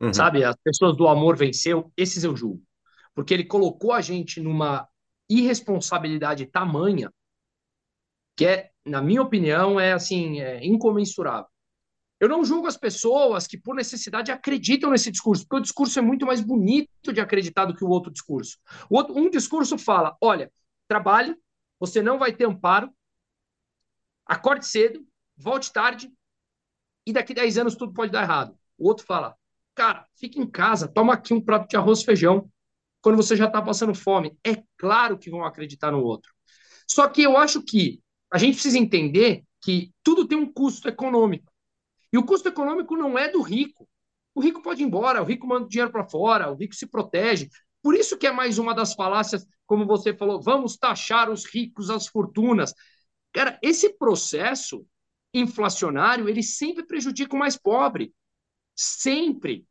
Uhum. Sabe, as pessoas do amor venceu, esses eu julgo. Porque ele colocou a gente numa irresponsabilidade tamanha que é, na minha opinião, é assim, é incomensurável. Eu não julgo as pessoas que, por necessidade, acreditam nesse discurso, porque o discurso é muito mais bonito de acreditar do que o outro discurso. O outro, um discurso fala: olha, trabalhe, você não vai ter amparo, acorde cedo, volte tarde, e daqui 10 anos tudo pode dar errado. O outro fala: cara, fique em casa, toma aqui um prato de arroz e feijão, quando você já está passando fome. É claro que vão acreditar no outro. Só que eu acho que a gente precisa entender que tudo tem um custo econômico. E o custo econômico não é do rico. O rico pode ir embora, o rico manda dinheiro para fora, o rico se protege. Por isso que é mais uma das falácias, como você falou, vamos taxar os ricos, as fortunas. Cara, esse processo inflacionário, ele sempre prejudica o mais pobre. Sempre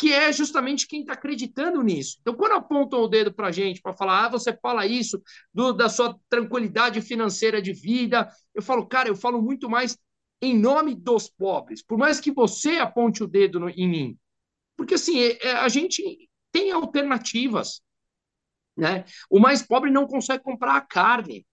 que é justamente quem está acreditando nisso. Então, quando apontam o dedo para a gente para falar, ah, você fala isso do, da sua tranquilidade financeira de vida, eu falo, cara, eu falo muito mais em nome dos pobres, por mais que você aponte o dedo no, em mim. Porque, assim, é, é, a gente tem alternativas. Né? O mais pobre não consegue comprar a carne.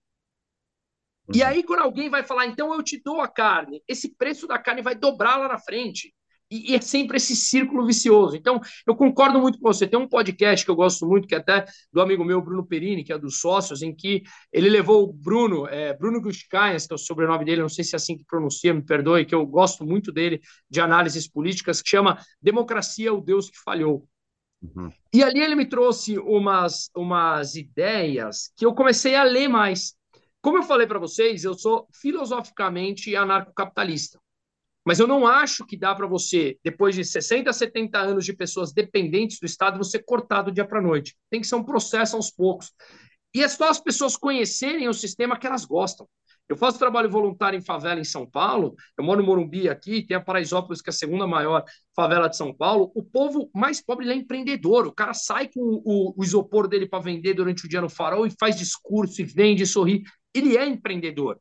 E uhum. aí, quando alguém vai falar, então eu te dou a carne, esse preço da carne vai dobrar lá na frente. E, é sempre esse círculo vicioso. Então, eu concordo muito com você. Tem um podcast que eu gosto muito, que é até do amigo meu, Bruno Perini, que é dos sócios, em que ele levou o Bruno, é, Bruno Gushkayas, que é o sobrenome dele, não sei se é assim que pronuncia, me perdoe, que eu gosto muito dele, de análises políticas, que chama Democracia, o Deus que Falhou. Uhum. E ali ele me trouxe umas, umas ideias que eu comecei a ler mais. Como eu falei para vocês, eu sou filosoficamente anarcocapitalista. Mas eu não acho que dá para você, depois de 60, 70 anos de pessoas dependentes do Estado, você cortar do dia para a noite. Tem que ser um processo aos poucos. E é só as pessoas conhecerem o sistema que elas gostam. Eu faço trabalho voluntário em favela em São Paulo, eu moro no Morumbi aqui, tem a Paraisópolis, que é a segunda maior favela de São Paulo. O povo mais pobre é empreendedor. O cara sai com o, o isopor dele para vender durante o dia no farol e faz discurso e vende, e sorri. Ele é empreendedor.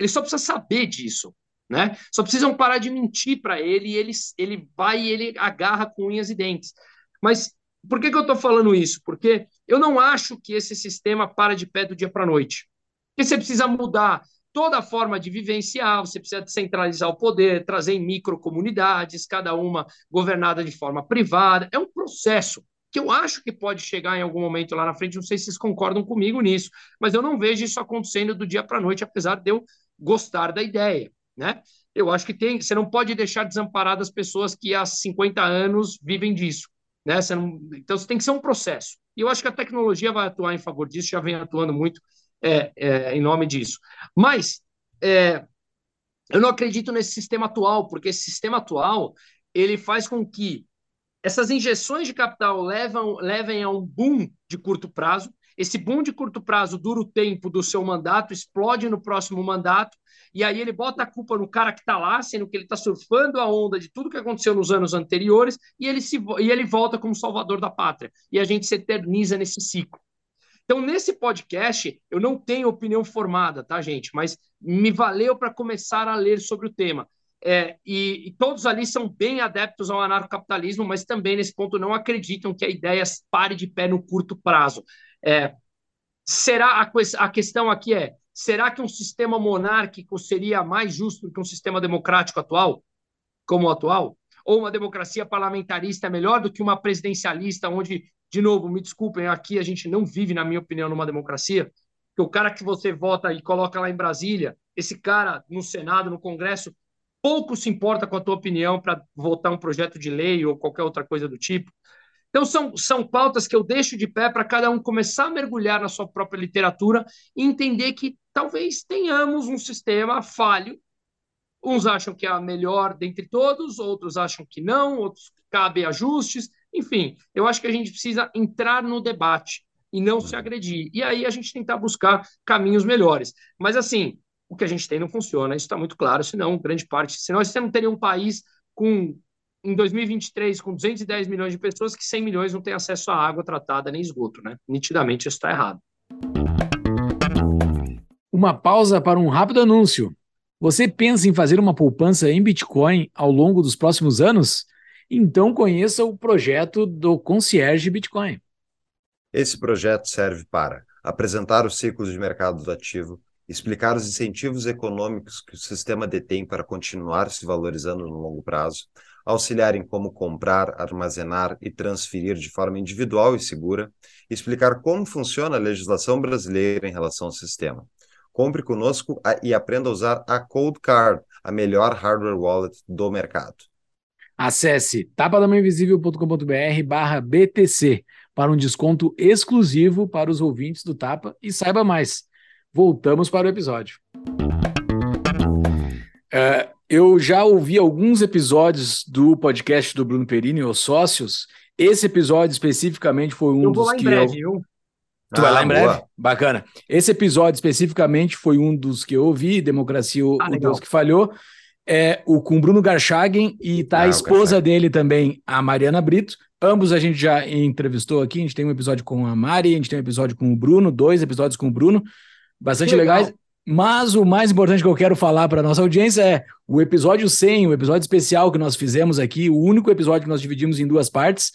Ele só precisa saber disso né? Só precisam parar de mentir para ele e ele, ele vai e ele agarra com unhas e dentes. Mas por que, que eu estou falando isso? Porque eu não acho que esse sistema para de pé do dia para a noite. Porque você precisa mudar toda a forma de vivenciar, você precisa descentralizar o poder, trazer em microcomunidades, cada uma governada de forma privada. É um processo que eu acho que pode chegar em algum momento lá na frente. Não sei se vocês concordam comigo nisso, mas eu não vejo isso acontecendo do dia para a noite, apesar de eu gostar da ideia né? Eu acho que tem, você não pode deixar desamparadas pessoas que há 50 anos vivem disso, né? Você não, então você tem que ser um processo. E eu acho que a tecnologia vai atuar em favor disso, já vem atuando muito é, é, em nome disso. Mas é, eu não acredito nesse sistema atual, porque esse sistema atual ele faz com que essas injeções de capital levam, levem a um boom de curto prazo. Esse boom de curto prazo dura o tempo do seu mandato, explode no próximo mandato, e aí ele bota a culpa no cara que está lá, sendo que ele está surfando a onda de tudo que aconteceu nos anos anteriores, e ele, se, e ele volta como salvador da pátria. E a gente se eterniza nesse ciclo. Então, nesse podcast, eu não tenho opinião formada, tá, gente? Mas me valeu para começar a ler sobre o tema. É, e, e, todos ali são bem adeptos ao anarcocapitalismo, mas também nesse ponto não acreditam que a ideia pare de pé no curto prazo. É, será a, a questão aqui é Será que um sistema monárquico seria mais justo que um sistema democrático atual, como o atual? Ou uma democracia parlamentarista é melhor do que uma presidencialista, onde, de novo, me desculpem, aqui a gente não vive, na minha opinião, numa democracia, que o cara que você vota e coloca lá em Brasília, esse cara no Senado, no Congresso, pouco se importa com a tua opinião para votar um projeto de lei ou qualquer outra coisa do tipo. Então, são, são pautas que eu deixo de pé para cada um começar a mergulhar na sua própria literatura e entender que talvez tenhamos um sistema falho. Uns acham que é a melhor dentre todos, outros acham que não, outros cabem ajustes. Enfim, eu acho que a gente precisa entrar no debate e não se agredir. E aí a gente tentar buscar caminhos melhores. Mas, assim, o que a gente tem não funciona, isso está muito claro, senão, grande parte, senão você não teria um país com em 2023, com 210 milhões de pessoas, que 100 milhões não têm acesso à água tratada nem esgoto, né? Nitidamente isso está errado. Uma pausa para um rápido anúncio. Você pensa em fazer uma poupança em Bitcoin ao longo dos próximos anos? Então conheça o projeto do Concierge Bitcoin. Esse projeto serve para apresentar os ciclos de mercado do ativo, explicar os incentivos econômicos que o sistema detém para continuar se valorizando no longo prazo, auxiliar em como comprar, armazenar e transferir de forma individual e segura, explicar como funciona a legislação brasileira em relação ao sistema. Compre conosco e aprenda a usar a Cold Card, a melhor hardware wallet do mercado. Acesse tapadamainvisível.com.br barra BTC para um desconto exclusivo para os ouvintes do Tapa e saiba mais. Voltamos para o episódio. Uh, eu já ouvi alguns episódios do podcast do Bruno Perini, Os Sócios. Esse episódio especificamente foi um eu dos que breve, eu... Tu ah, vai lá em breve? Boa. Bacana. Esse episódio especificamente foi um dos que eu ouvi, Democracia, ah, o Deus que falhou. É o com Bruno Garchagen e tá ah, a esposa dele também, a Mariana Brito. Ambos a gente já entrevistou aqui. A gente tem um episódio com a Mari, a gente tem um episódio com o Bruno, dois episódios com o Bruno, bastante legal. legais. Mas o mais importante que eu quero falar para nossa audiência é o episódio 100, o episódio especial que nós fizemos aqui, o único episódio que nós dividimos em duas partes.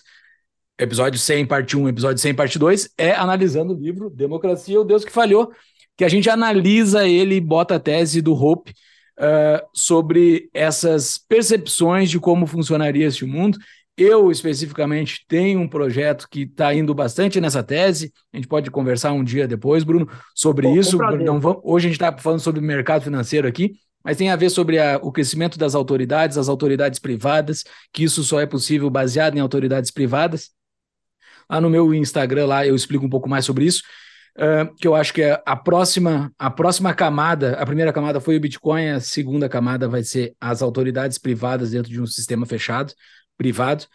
Episódio 100, parte 1, episódio 100, parte 2, é analisando o livro Democracia, o Deus que Falhou, que a gente analisa ele e bota a tese do Hope uh, sobre essas percepções de como funcionaria este mundo eu, especificamente, tenho um projeto que está indo bastante nessa tese. A gente pode conversar um dia depois, Bruno, sobre Pô, isso. Não vamos, hoje a gente está falando sobre mercado financeiro aqui, mas tem a ver sobre a, o crescimento das autoridades, as autoridades privadas, que isso só é possível baseado em autoridades privadas. Lá no meu Instagram, lá eu explico um pouco mais sobre isso. Uh, que eu acho que é a próxima, a próxima camada, a primeira camada foi o Bitcoin, a segunda camada vai ser as autoridades privadas dentro de um sistema fechado privado,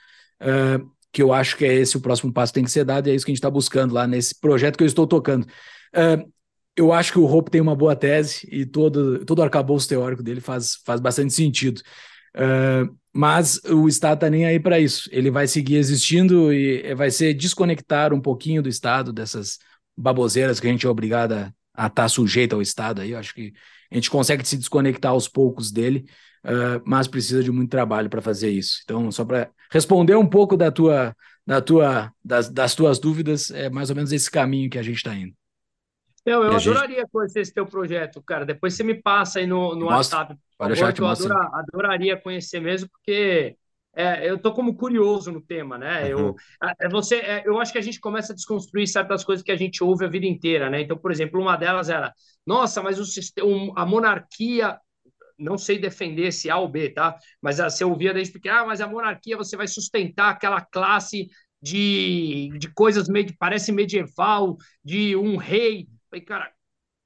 uh, que eu acho que é esse o próximo passo que tem que ser dado, e é isso que a gente está buscando lá nesse projeto que eu estou tocando. Uh, eu acho que o Hope tem uma boa tese e todo, todo o arcabouço teórico dele faz, faz bastante sentido. Uh, mas o Estado está nem aí para isso. Ele vai seguir existindo e vai ser desconectar um pouquinho do Estado, dessas baboseiras que a gente é obrigado a estar tá sujeito ao Estado aí. Eu acho que a gente consegue se desconectar aos poucos dele uh, mas precisa de muito trabalho para fazer isso. Então, só para responder um pouco da tua, da tua, das, das tuas dúvidas, é mais ou menos esse caminho que a gente está indo. Eu, eu adoraria gente... conhecer esse teu projeto, cara. Depois você me passa aí no, no WhatsApp. Pode que eu adora, adoraria conhecer mesmo, porque é, eu estou como curioso no tema, né? Uhum. Eu, é, você, é, eu acho que a gente começa a desconstruir certas coisas que a gente ouve a vida inteira, né? Então, por exemplo, uma delas era: nossa, mas o sistema, a monarquia não sei defender esse A ou B, tá? Mas você ouvia desde pequeno, ah, mas a monarquia você vai sustentar aquela classe de, de coisas meio parece medieval, de um rei. Falei, cara,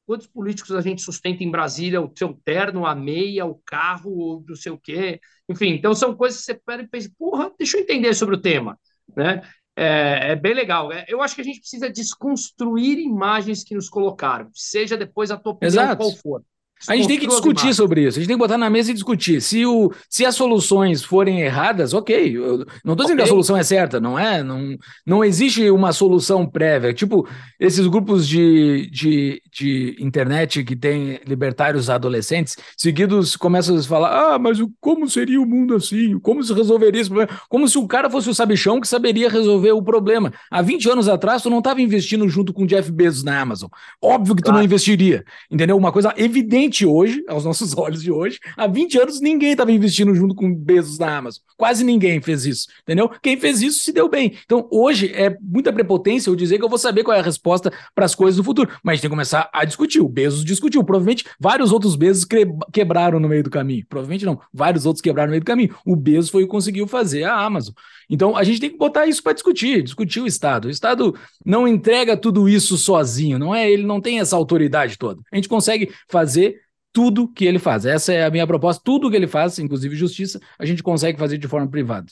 quantos políticos a gente sustenta em Brasília? O seu terno, a meia, o carro, não sei o quê. Enfim, então são coisas que você pega e pensa, porra, deixa eu entender sobre o tema, né? É, é, bem legal. É, eu acho que a gente precisa desconstruir imagens que nos colocaram, seja depois a tua opinião Exato. qual for. A gente tem que discutir sobre isso, a gente tem que botar na mesa e discutir. Se, o, se as soluções forem erradas, ok. Eu não estou dizendo okay. que a solução é certa, não é? Não, não existe uma solução prévia. Tipo, esses grupos de, de, de internet que tem libertários adolescentes, seguidos começam a falar: ah, mas como seria o mundo assim? Como se resolveria esse problema? Como se o cara fosse o sabichão que saberia resolver o problema. Há 20 anos atrás, tu não estava investindo junto com o Jeff Bezos na Amazon. Óbvio que tu claro. não investiria, entendeu? Uma coisa evidente evidente hoje, aos nossos olhos de hoje, há 20 anos ninguém estava investindo junto com Bezos na Amazon. Quase ninguém fez isso, entendeu? Quem fez isso se deu bem. Então, hoje é muita prepotência eu dizer que eu vou saber qual é a resposta para as coisas do futuro, mas gente tem que começar a discutir. O Bezos discutiu. Provavelmente vários outros Bezos quebraram no meio do caminho. Provavelmente não, vários outros quebraram no meio do caminho. O Bezos foi o que conseguiu fazer a Amazon. Então, a gente tem que botar isso para discutir, discutir o Estado. O Estado não entrega tudo isso sozinho, não é? Ele não tem essa autoridade toda. A gente consegue fazer tudo que ele faz. Essa é a minha proposta. Tudo que ele faz, inclusive justiça, a gente consegue fazer de forma privada.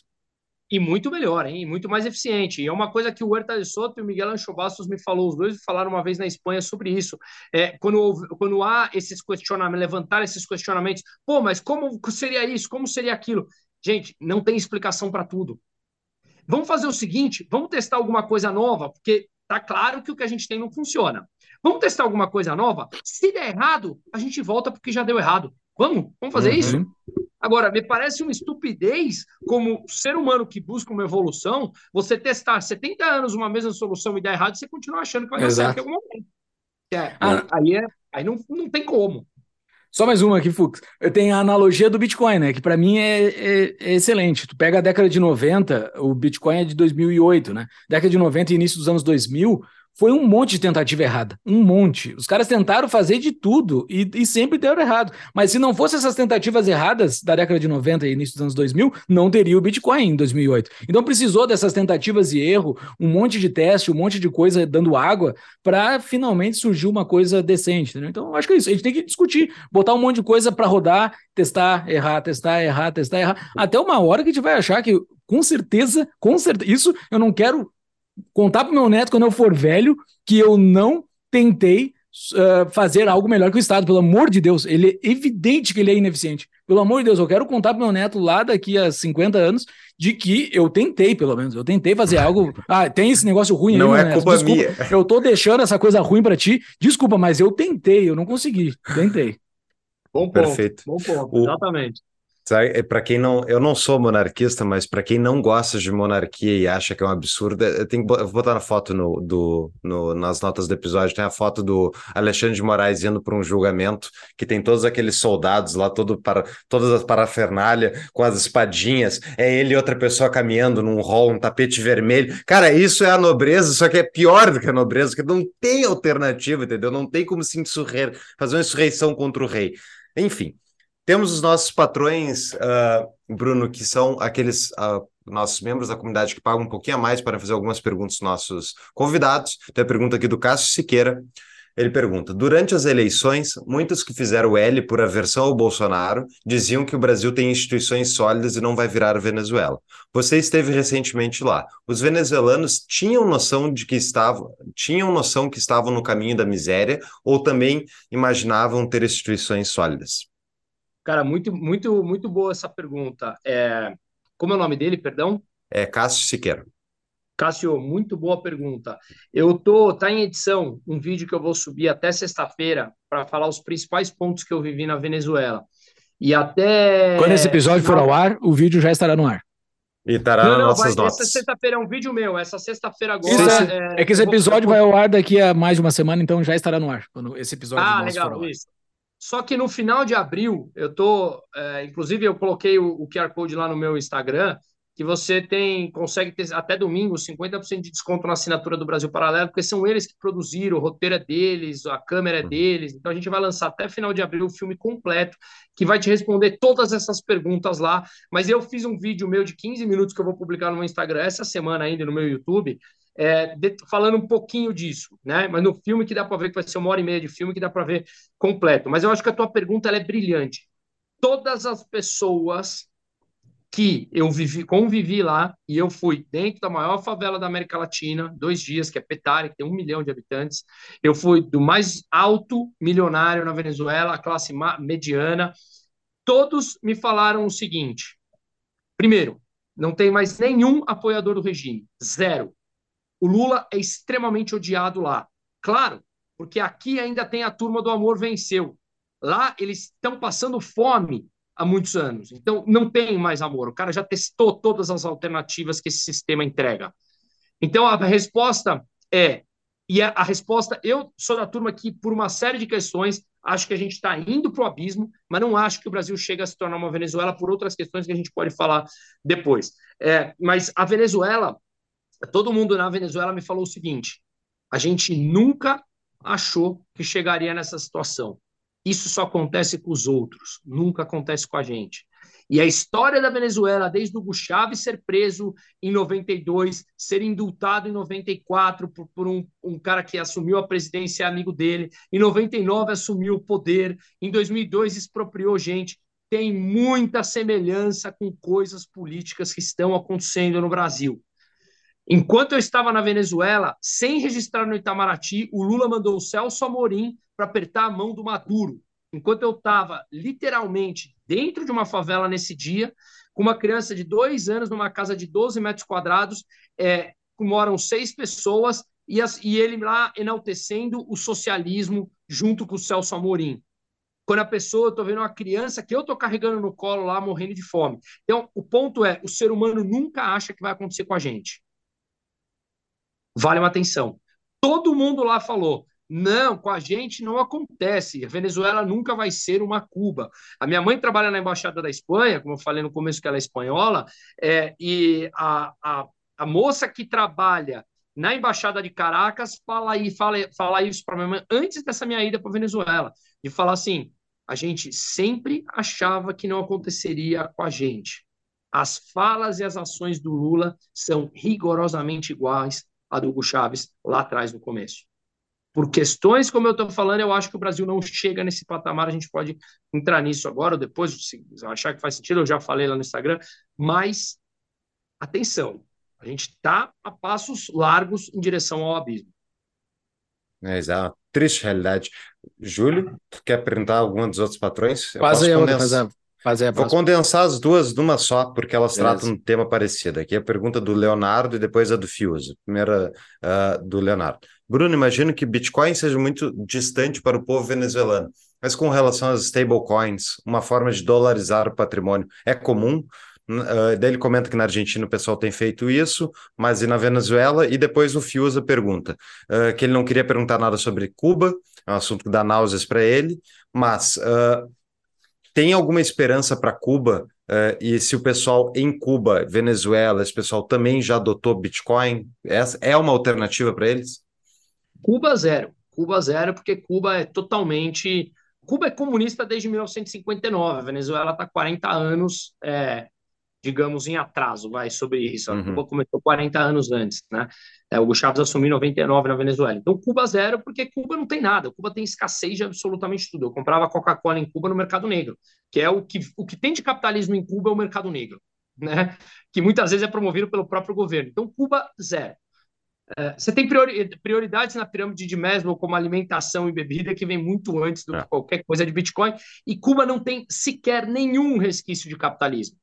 E muito melhor, hein? muito mais eficiente. E é uma coisa que o Huerta de Soto e o Miguel Ancho Bastos me falou, os dois falaram uma vez na Espanha sobre isso. É, quando, quando há esses questionamentos, levantar esses questionamentos, pô, mas como seria isso? Como seria aquilo? Gente, não tem explicação para tudo. Vamos fazer o seguinte: vamos testar alguma coisa nova, porque tá claro que o que a gente tem não funciona. Vamos testar alguma coisa nova? Se der errado, a gente volta porque já deu errado. Vamos? Vamos fazer uhum. isso? Agora, me parece uma estupidez, como ser humano que busca uma evolução, você testar 70 anos uma mesma solução e dar errado, você continua achando que vai dar certo em algum momento. É, ah. Aí, é, aí não, não tem como. Só mais uma aqui, Fux. Eu tenho a analogia do Bitcoin, né? Que para mim é, é, é, excelente. Tu pega a década de 90, o Bitcoin é de 2008, né? Década de 90 e início dos anos 2000, foi um monte de tentativa errada. Um monte. Os caras tentaram fazer de tudo e, e, sempre deram errado. Mas se não fossem essas tentativas erradas da década de 90 e início dos anos 2000, não teria o Bitcoin em 2008. Então precisou dessas tentativas e erro, um monte de teste, um monte de coisa dando água para finalmente surgir uma coisa decente. Entendeu? Então acho que é isso. A gente tem que discutir, botar um monte de coisa para rodar, testar, errar, testar, errar, testar, errar, até uma hora que a gente vai achar que com certeza, com certeza, isso eu não quero contar pro meu neto quando eu for velho que eu não tentei uh, fazer algo melhor que o Estado, pelo amor de Deus. Ele é evidente que ele é ineficiente. Pelo amor de Deus, eu quero contar pro meu neto lá daqui a 50 anos de que eu tentei, pelo menos. Eu tentei fazer algo. Ah, tem esse negócio ruim não aí, é culpa Desculpa, minha. Eu tô deixando essa coisa ruim para ti. Desculpa, mas eu tentei, eu não consegui. Tentei. Bom ponto. Perfeito. Bom ponto, o, exatamente. É, para quem não, eu não sou monarquista, mas para quem não gosta de monarquia e acha que é um absurdo, eu tenho que vou botar a foto no, do, no, nas notas do episódio, tem a foto do Alexandre de Moraes indo para um julgamento que tem todos aqueles soldados lá, todo para todas as parafernália com as espadinhas, é ele e outra pessoa caminhando num rol, um tapete vermelho. Cara, isso é a nobreza, só que é pior do que a nobreza, porque não tem alternativa, entendeu? Não tem como se insurrer, fazer uma insurreição contra o rei. Enfim, temos os nossos patrões, uh, Bruno, que são aqueles uh, nossos membros da comunidade que pagam um pouquinho a mais para fazer algumas perguntas aos nossos convidados. Tem a pergunta aqui do Cássio Siqueira. Ele pergunta: Durante as eleições, muitos que fizeram L por aversão ao Bolsonaro diziam que o Brasil tem instituições sólidas e não vai virar Venezuela. Você esteve recentemente lá. Os venezuelanos tinham noção de que estavam, tinham noção que estavam no caminho da miséria ou também imaginavam ter instituições sólidas? Cara, muito, muito, muito boa essa pergunta. É, como é o nome dele, perdão? É Cássio Siqueira. Cássio, muito boa pergunta. Eu tô, tá em edição um vídeo que eu vou subir até sexta-feira para falar os principais pontos que eu vivi na Venezuela. E até quando esse episódio for ao ar, o vídeo já estará no ar. E estará nas nossas vai, notas. Essa sexta-feira é um vídeo meu. Essa sexta-feira agora. É, é, que esse episódio vou... vai ao ar daqui a mais de uma semana, então já estará no ar. Quando esse episódio ah, legal, isso. Só que no final de abril, eu tô, é, inclusive eu coloquei o, o, QR Code lá no meu Instagram, que você tem, consegue ter até domingo 50% de desconto na assinatura do Brasil Paralelo, porque são eles que produziram, o roteiro é deles, a câmera é uhum. deles. Então a gente vai lançar até final de abril o filme completo, que vai te responder todas essas perguntas lá. Mas eu fiz um vídeo meu de 15 minutos que eu vou publicar no meu Instagram essa semana ainda, no meu YouTube, é, de, falando um pouquinho disso, né? Mas no filme que dá para ver, que vai ser uma hora e meia de filme, que dá para ver completo. Mas eu acho que a tua pergunta é brilhante. Todas as pessoas que eu vivi, convivi lá, e eu fui dentro da maior favela da América Latina, dois dias, que é Petare, que tem um milhão de habitantes. Eu fui do mais alto milionário na Venezuela, a classe mediana. Todos me falaram o seguinte: primeiro, não tem mais nenhum apoiador do regime, zero. O Lula é extremamente odiado lá. Claro, porque aqui ainda tem a turma do amor venceu. Lá eles estão passando fome há muitos anos. Então não tem mais amor. O cara já testou todas as alternativas que esse sistema entrega. Então a resposta é e a, a resposta eu sou da turma que por uma série de questões Acho que a gente está indo para o abismo, mas não acho que o Brasil chega a se tornar uma Venezuela por outras questões que a gente pode falar depois. É, mas a Venezuela, todo mundo na Venezuela me falou o seguinte: a gente nunca achou que chegaria nessa situação. Isso só acontece com os outros, nunca acontece com a gente. E a história da Venezuela, desde o Hugo Chávez ser preso em 92, ser indultado em 94 por, por um, um, cara que assumiu a presidência, amigo dele, em 99 assumiu o poder, em 2002 expropriou gente, tem muita semelhança com coisas políticas que estão acontecendo no Brasil. Enquanto eu estava na Venezuela, sem registrar no Itamaraty, o Lula mandou o Celso Amorim para apertar a mão do Maduro. Enquanto eu estava literalmente dentro de uma favela nesse dia, com uma criança de dois anos numa casa de 12 metros quadrados, é, moram seis pessoas, e, as, e ele lá enaltecendo o socialismo junto com o Celso Amorim quando a pessoa, eu estou vendo uma criança que eu estou carregando no colo lá, morrendo de fome. Então, o ponto é, o ser humano nunca acha que vai acontecer com a gente. Vale uma atenção. Todo mundo lá falou, não, com a gente não acontece. A Venezuela nunca vai ser uma Cuba. A minha mãe trabalha na Embaixada da Espanha, como eu falei no começo que ela é espanhola, é, e a, a, a moça que trabalha na Embaixada de Caracas fala, aí, fala, fala isso para minha mãe antes dessa minha ida para Venezuela, de falar assim: a gente sempre achava que não aconteceria com a gente. As falas e as ações do Lula são rigorosamente iguais a do Hugo Chávez lá atrás no começo por questões como eu estou falando, eu acho que o Brasil não chega nesse patamar. A gente pode entrar nisso agora ou depois, se achar que faz sentido, eu já falei lá no Instagram. Mas, atenção, a gente está a passos largos em direção ao abismo. É, exato. Triste realidade. Júlio, tu quer perguntar algum dos outros patrões? Faz aí, condensar... fazer, Vou condensar as duas numa só, porque elas Beleza. tratam um tema parecido. Aqui é a pergunta do Leonardo e depois a do Fiuza. Primeira uh, do Leonardo. Bruno, imagino que Bitcoin seja muito distante para o povo venezuelano, mas com relação às stablecoins, uma forma de dolarizar o patrimônio, é comum? Uh, daí ele comenta que na Argentina o pessoal tem feito isso, mas e na Venezuela? E depois o Fiuza pergunta uh, que ele não queria perguntar nada sobre Cuba, é um assunto que dá náuseas para ele, mas uh, tem alguma esperança para Cuba? e se o pessoal em Cuba, Venezuela, esse pessoal também já adotou Bitcoin? Essa é uma alternativa para eles? Cuba zero. Cuba zero, porque Cuba é totalmente. Cuba é comunista desde 1959. A Venezuela está 40 anos, é, digamos, em atraso, vai, sobre isso. A uhum. Cuba começou 40 anos antes, né? É, o Chávez assumiu em 99 na Venezuela. Então, Cuba zero, porque Cuba não tem nada. Cuba tem escassez de absolutamente tudo. Eu comprava Coca-Cola em Cuba no mercado negro, que é o que, o que tem de capitalismo em Cuba é o mercado negro, né? Que muitas vezes é promovido pelo próprio governo. Então, Cuba zero. É, você tem priori, prioridades na pirâmide de Maslow, como alimentação e bebida, que vem muito antes do é. que qualquer coisa de Bitcoin, e Cuba não tem sequer nenhum resquício de capitalismo.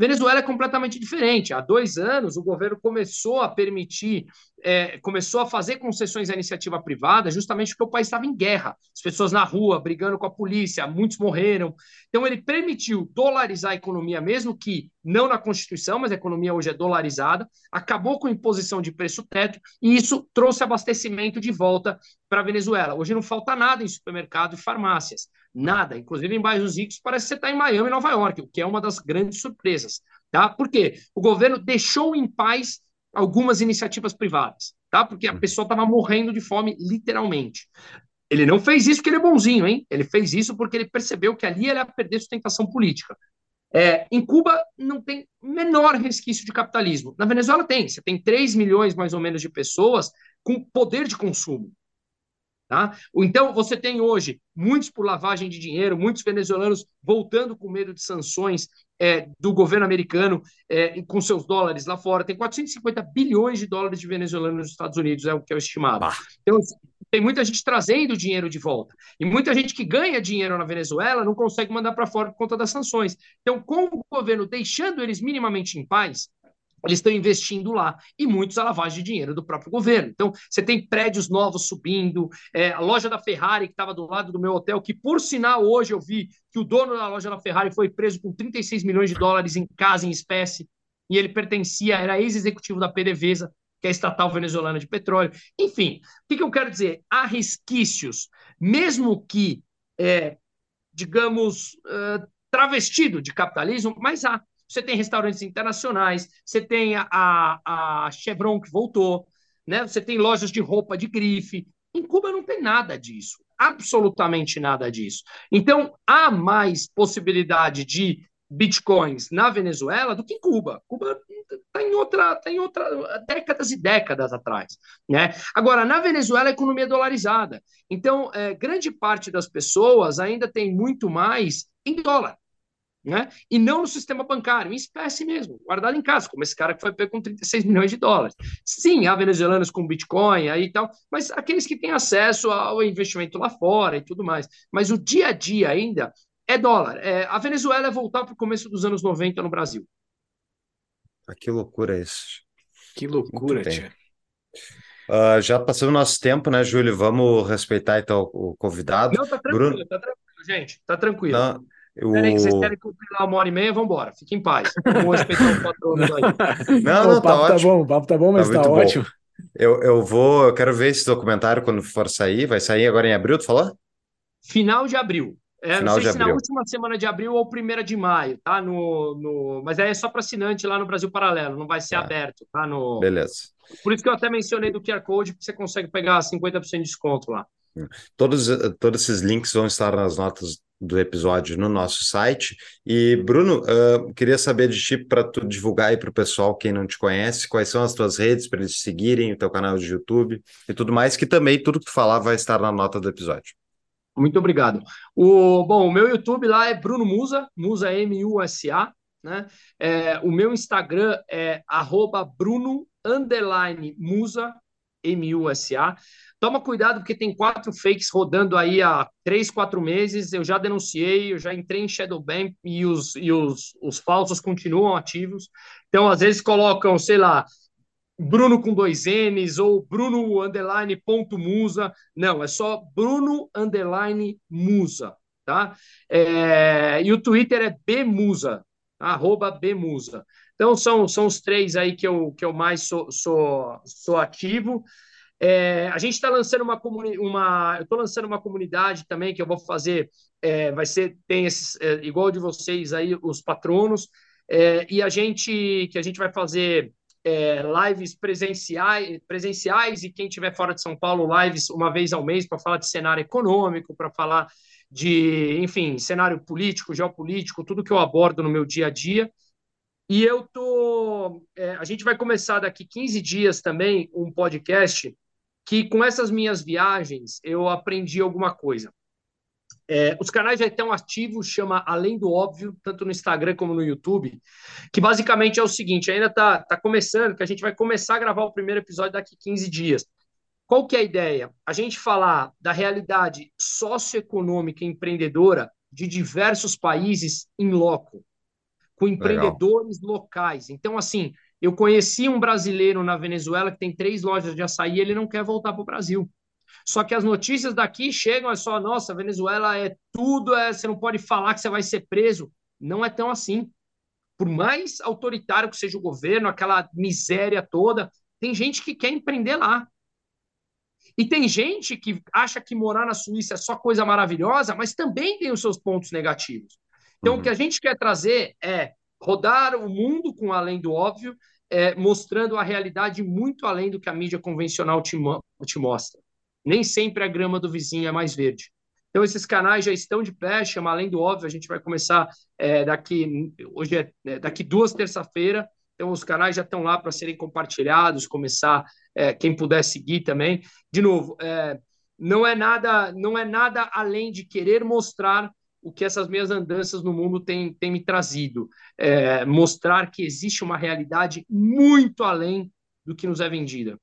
Venezuela é completamente diferente. Há dois anos, o governo começou a permitir, é, começou a fazer concessões à iniciativa privada, justamente porque o país estava em guerra. As pessoas na rua, brigando com a polícia, muitos morreram. Então, ele permitiu dolarizar a economia, mesmo que não na Constituição, mas a economia hoje é dolarizada, acabou com a imposição de preço teto, e isso trouxe abastecimento de volta para a Venezuela. Hoje não falta nada em supermercado e farmácias. Nada. Inclusive, em bairros ricos, parece que você está em Miami e Nova York, o que é uma das grandes surpresas. Tá? Por quê? O governo deixou em paz algumas iniciativas privadas, tá? Porque a pessoa estava morrendo de fome, literalmente. Ele não fez isso porque ele é bonzinho, hein? Ele fez isso porque ele percebeu que ali ele ia perder sustentação política. É, em Cuba não tem menor resquício de capitalismo. Na Venezuela tem. Você tem 3 milhões mais ou menos de pessoas com poder de consumo. Tá? Então, você tem hoje muitos por lavagem de dinheiro, muitos venezuelanos voltando com medo de sanções é, do governo americano é, com seus dólares lá fora. Tem 450 bilhões de dólares de venezuelanos nos Estados Unidos, é o que é o estimado. Ah. Então, tem muita gente trazendo dinheiro de volta. E muita gente que ganha dinheiro na Venezuela não consegue mandar para fora por conta das sanções. Então, com o governo deixando eles minimamente em paz, eles estão investindo lá e muitos a lavagem de dinheiro do próprio governo. Então, você tem prédios novos subindo, é, a loja da Ferrari, que estava do lado do meu hotel, que por sinal hoje eu vi que o dono da loja da Ferrari foi preso com 36 milhões de dólares em casa, em espécie, e ele pertencia, era ex-executivo da PDVSA, que é a estatal venezuelana de petróleo. Enfim, o que, que eu quero dizer? Há resquícios, mesmo que é, digamos, uh, travestido de capitalismo, mas há. Você tem restaurantes internacionais, você tem a, a Chevron que voltou, né? você tem lojas de roupa de grife. Em Cuba não tem nada disso, absolutamente nada disso. Então, há mais possibilidade de bitcoins na Venezuela do que em Cuba. Cuba está em outra, tá em outra décadas e décadas atrás, né? Agora na Venezuela a economia é dolarizada, então é, grande parte das pessoas ainda tem muito mais em dólar. Né? E não no sistema bancário, em espécie mesmo, guardado em casa, como esse cara que foi pego com 36 milhões de dólares. Sim, há venezuelanos com Bitcoin aí e tal, mas aqueles que têm acesso ao investimento lá fora e tudo mais. Mas o dia a dia ainda é dólar. É, a Venezuela é voltar para o começo dos anos 90 no Brasil. Ah, que loucura isso. Que loucura, tia. Uh, já passou o nosso tempo, né, Júlio? Vamos respeitar então o convidado. Não, tá tranquilo, Bruno... tá tranquilo, gente. Tá tranquilo. Não, eu... Peraí, que vocês querem cumprir lá uma hora e meia, vamos embora. Fique em paz. Vamos respeitar o patrono aí. Não, não, o tá, tá bom, o papo tá bom, mas tá, tá ótimo. Bom. Eu, eu vou, eu quero ver esse documentário quando for sair. Vai sair agora em abril, tu falou? Final de abril. É, Final não sei se abril. na última semana de abril ou primeira de maio, tá? No, no... Mas é só para assinante lá no Brasil Paralelo, não vai ser é. aberto, tá? No... Beleza. Por isso que eu até mencionei do QR Code, porque você consegue pegar 50% de desconto lá. Todos, todos esses links vão estar nas notas do episódio no nosso site. E, Bruno, uh, queria saber de ti para tu divulgar aí para o pessoal, quem não te conhece, quais são as tuas redes para eles seguirem, o teu canal de YouTube e tudo mais, que também tudo que tu falar vai estar na nota do episódio. Muito obrigado. O, bom, o meu YouTube lá é Bruno Musa, Musa M-U-S-A, né? É, o meu Instagram é arroba Bruno Musa, M-U-S-A. Toma cuidado, porque tem quatro fakes rodando aí há três, quatro meses. Eu já denunciei, eu já entrei em Shadowban e os, e os, os falsos continuam ativos. Então, às vezes colocam, sei lá, Bruno com dois N's ou Bruno underline ponto Musa. Não, é só Bruno underline Musa, tá? É, e o Twitter é Bmusa, arroba Bmusa. Então são, são os três aí que eu, que eu mais sou, sou, sou ativo. É, a gente está lançando uma comunidade, uma, eu estou lançando uma comunidade também que eu vou fazer, é, vai ser, tem esses, é, igual de vocês aí, os patronos, é, e a gente, que a gente vai fazer é, lives presenciais, presenciais e quem estiver fora de São Paulo, lives uma vez ao mês para falar de cenário econômico, para falar de, enfim, cenário político, geopolítico, tudo que eu abordo no meu dia a dia. E eu tô. É, a gente vai começar daqui 15 dias também um podcast que, com essas minhas viagens, eu aprendi alguma coisa. É, os canais já estão ativos, chama Além do Óbvio, tanto no Instagram como no YouTube, que basicamente é o seguinte, ainda está tá começando, que a gente vai começar a gravar o primeiro episódio daqui 15 dias. Qual que é a ideia? A gente falar da realidade socioeconômica e empreendedora de diversos países em loco, com empreendedores Legal. locais. Então, assim, eu conheci um brasileiro na Venezuela que tem três lojas de açaí e ele não quer voltar para o Brasil. Só que as notícias daqui chegam, é só, nossa, Venezuela é tudo, é, você não pode falar que você vai ser preso. Não é tão assim. Por mais autoritário que seja o governo, aquela miséria toda, tem gente que quer empreender lá. E tem gente que acha que morar na Suíça é só coisa maravilhosa, mas também tem os seus pontos negativos. Então, uhum. o que a gente quer trazer é rodar o mundo com além do óbvio, é, mostrando a realidade muito além do que a mídia convencional te, te mostra. Nem sempre a grama do vizinho é mais verde. Então, esses canais já estão de pé, chama Além do Óbvio, a gente vai começar é, daqui, hoje é, é daqui duas terça-feira, então os canais já estão lá para serem compartilhados, começar, é, quem puder seguir também. De novo, é, não é nada não é nada além de querer mostrar o que essas minhas andanças no mundo têm, têm me trazido. É, mostrar que existe uma realidade muito além do que nos é vendida.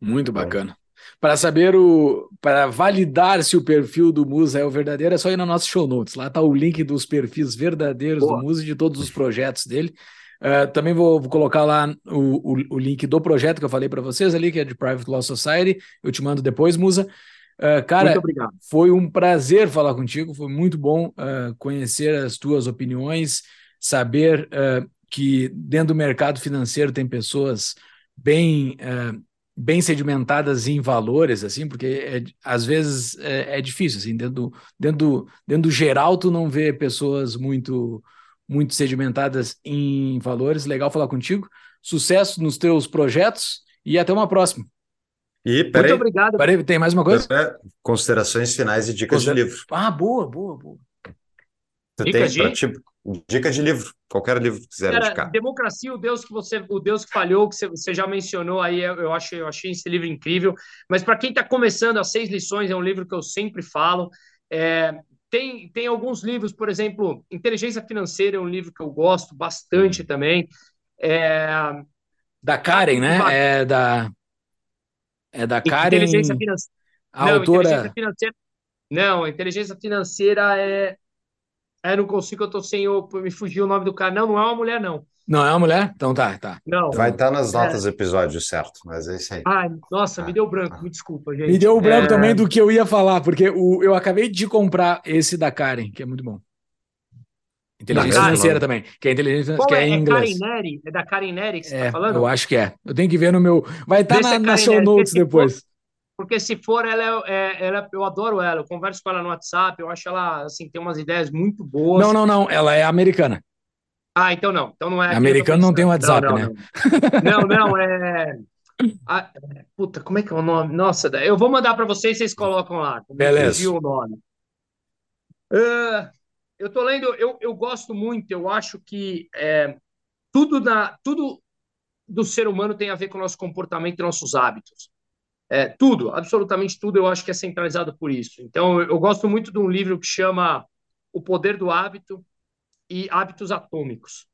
Muito bacana. Para saber o. Para validar se o perfil do Musa é o verdadeiro, é só ir no nosso show notes. Lá está o link dos perfis verdadeiros Boa. do Musa e de todos os projetos dele. Uh, também vou, vou, colocar lá o, o, o, link do projeto que eu falei para vocês ali, que é de Private Law Society. Eu te mando depois, Musa. Uh, cara, foi um prazer falar contigo, foi muito bom uh, conhecer as tuas opiniões, saber que dentro do mercado financeiro tem pessoas bem bem sedimentadas em valores, assim, porque é, às vezes é, é, difícil, assim, dentro do, dentro, do, dentro do geral tu não vê pessoas muito muito sedimentadas em valores. Legal falar contigo. Sucesso nos teus projetos e até uma próxima. E, peraí, Muito obrigado. Peraí, tem mais uma coisa? Considerações finais e dicas Considera... de livro. Ah, boa, boa, boa. Tu dicas tem de... Tipo, dicas de livro, qualquer livro que quiser Cara, indicar. Democracia, o Deus que você, o Deus que falhou, que você já mencionou aí, eu achei, eu achei esse livro incrível. Mas para quem está começando, as seis lições é um livro que eu sempre falo. É, tem, tem alguns livros, por exemplo, Inteligência Financeira é um livro que eu gosto bastante também. É... Da Karen, né? É da é da Karen. Inteligência financeira. A não, autora. Inteligência financeira... Não, inteligência financeira é. É, não consigo, eu tô sem. Eu, me fugiu o nome do cara. Não, não é uma mulher, não. Não é uma mulher? Então tá, tá. Não. Vai estar tá nas notas é. do episódio, certo? Mas é isso aí. Ai, nossa, me deu branco, me desculpa, gente. Me deu branco é... também do que eu ia falar, porque o, eu acabei de comprar esse da Karen, que é muito bom. Inteligência não, financeira também, que é inteligência Qual que é, é em inglês. Karen Neri? É da Karen Neri que você é, tá falando? Eu acho que é. Eu tenho que ver no meu. Vai estar tá na, é na show notes depois. For, porque se for, ela é, é, ela, eu adoro ela, eu converso com ela no WhatsApp, eu acho ela, assim, tem umas ideias muito boas. Não, não, não, ela é americana. Ah, então não, então não é. Americano não tem WhatsApp, não, não, né? Não, não, não é... Ah, puta, como é que é o nome? Nossa, eu vou mandar para vocês, vocês colocam lá. Beleza. o nome. Uh, eu tô lendo, eu, eu gosto muito, eu acho que é, tudo, na, tudo do ser humano tem a ver com o nosso comportamento e nossos hábitos. É, tudo, absolutamente tudo, eu acho que é centralizado por isso. Então, eu, eu gosto muito de um livro que chama O Poder do Hábito e Hábitos Atômicos.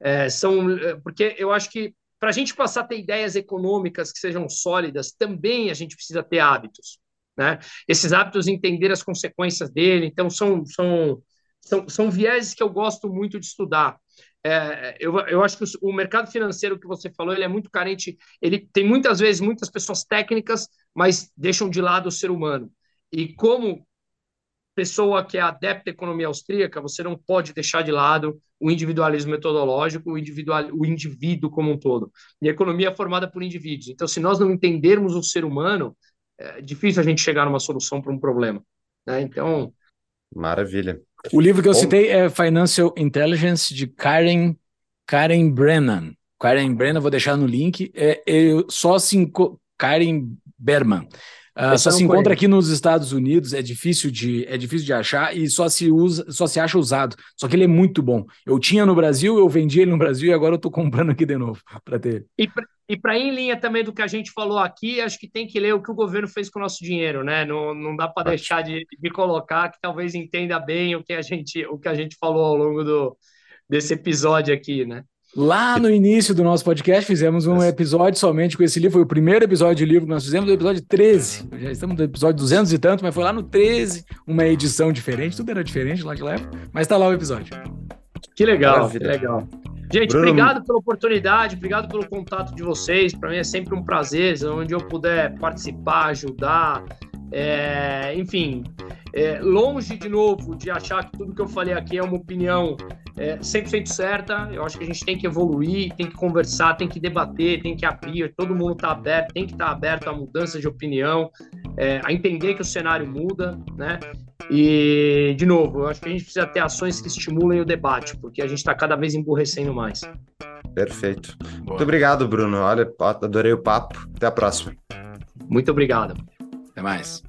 É, são, é, porque eu acho que para a gente passar a ter ideias econômicas que sejam sólidas, também a gente precisa ter hábitos. Né? Esses hábitos, entender as consequências dele. Então, são, são são, são vieses que eu gosto muito de estudar. É, eu, eu acho que o, o, mercado financeiro que você falou ele é muito carente. Ele tem muitas vezes muitas pessoas técnicas, mas deixam de lado o ser humano. E como pessoa que é adepta à economia austríaca, você não pode deixar de lado o individualismo metodológico, o, individual, o indivíduo como um todo. E a economia é formada por indivíduos. Então, se nós não entendermos o ser humano, é difícil a gente chegar numa solução para um problema. Né? Então. Maravilha. O livro que eu Bom. citei é Financial Intelligence, de Karen, Karen Brennan. Karen Brennan, vou deixar no link. É, eu só se Karen Berman. Uh, só se encontra aqui nos Estados Unidos, é difícil de é difícil de achar e só se usa, só se acha usado. Só que ele é muito bom. Eu tinha no Brasil, eu vendi ele no Brasil e agora eu estou comprando aqui de novo para ter. E para ir em linha também do que a gente falou aqui, acho que tem que ler o que o governo fez com o nosso dinheiro, né? Não, não dá para deixar de, de colocar que talvez entenda bem o que a gente o que a gente falou ao longo do, desse episódio aqui, né? Lá no início do nosso podcast, fizemos um episódio somente com esse livro. Foi o primeiro episódio de livro que nós fizemos, o episódio 13. Já estamos no episódio 200 e tanto, mas foi lá no 13, uma edição diferente. Tudo era diferente lá de leva, mas está lá o episódio. Que legal, que legal. Gente, Bruno. obrigado pela oportunidade, obrigado pelo contato de vocês. Para mim é sempre um prazer, onde eu puder participar, ajudar. É, enfim, é, longe de novo de achar que tudo que eu falei aqui é uma opinião é, 100% certa. Eu acho que a gente tem que evoluir, tem que conversar, tem que debater, tem que abrir. Todo mundo está aberto, tem que estar tá aberto à mudança de opinião, é, a entender que o cenário muda, né? E, de novo, eu acho que a gente precisa ter ações que estimulem o debate, porque a gente está cada vez emburrecendo mais. Perfeito. Boa. Muito obrigado, Bruno. Olha, adorei o papo. Até a próxima. Muito obrigado. Até mais.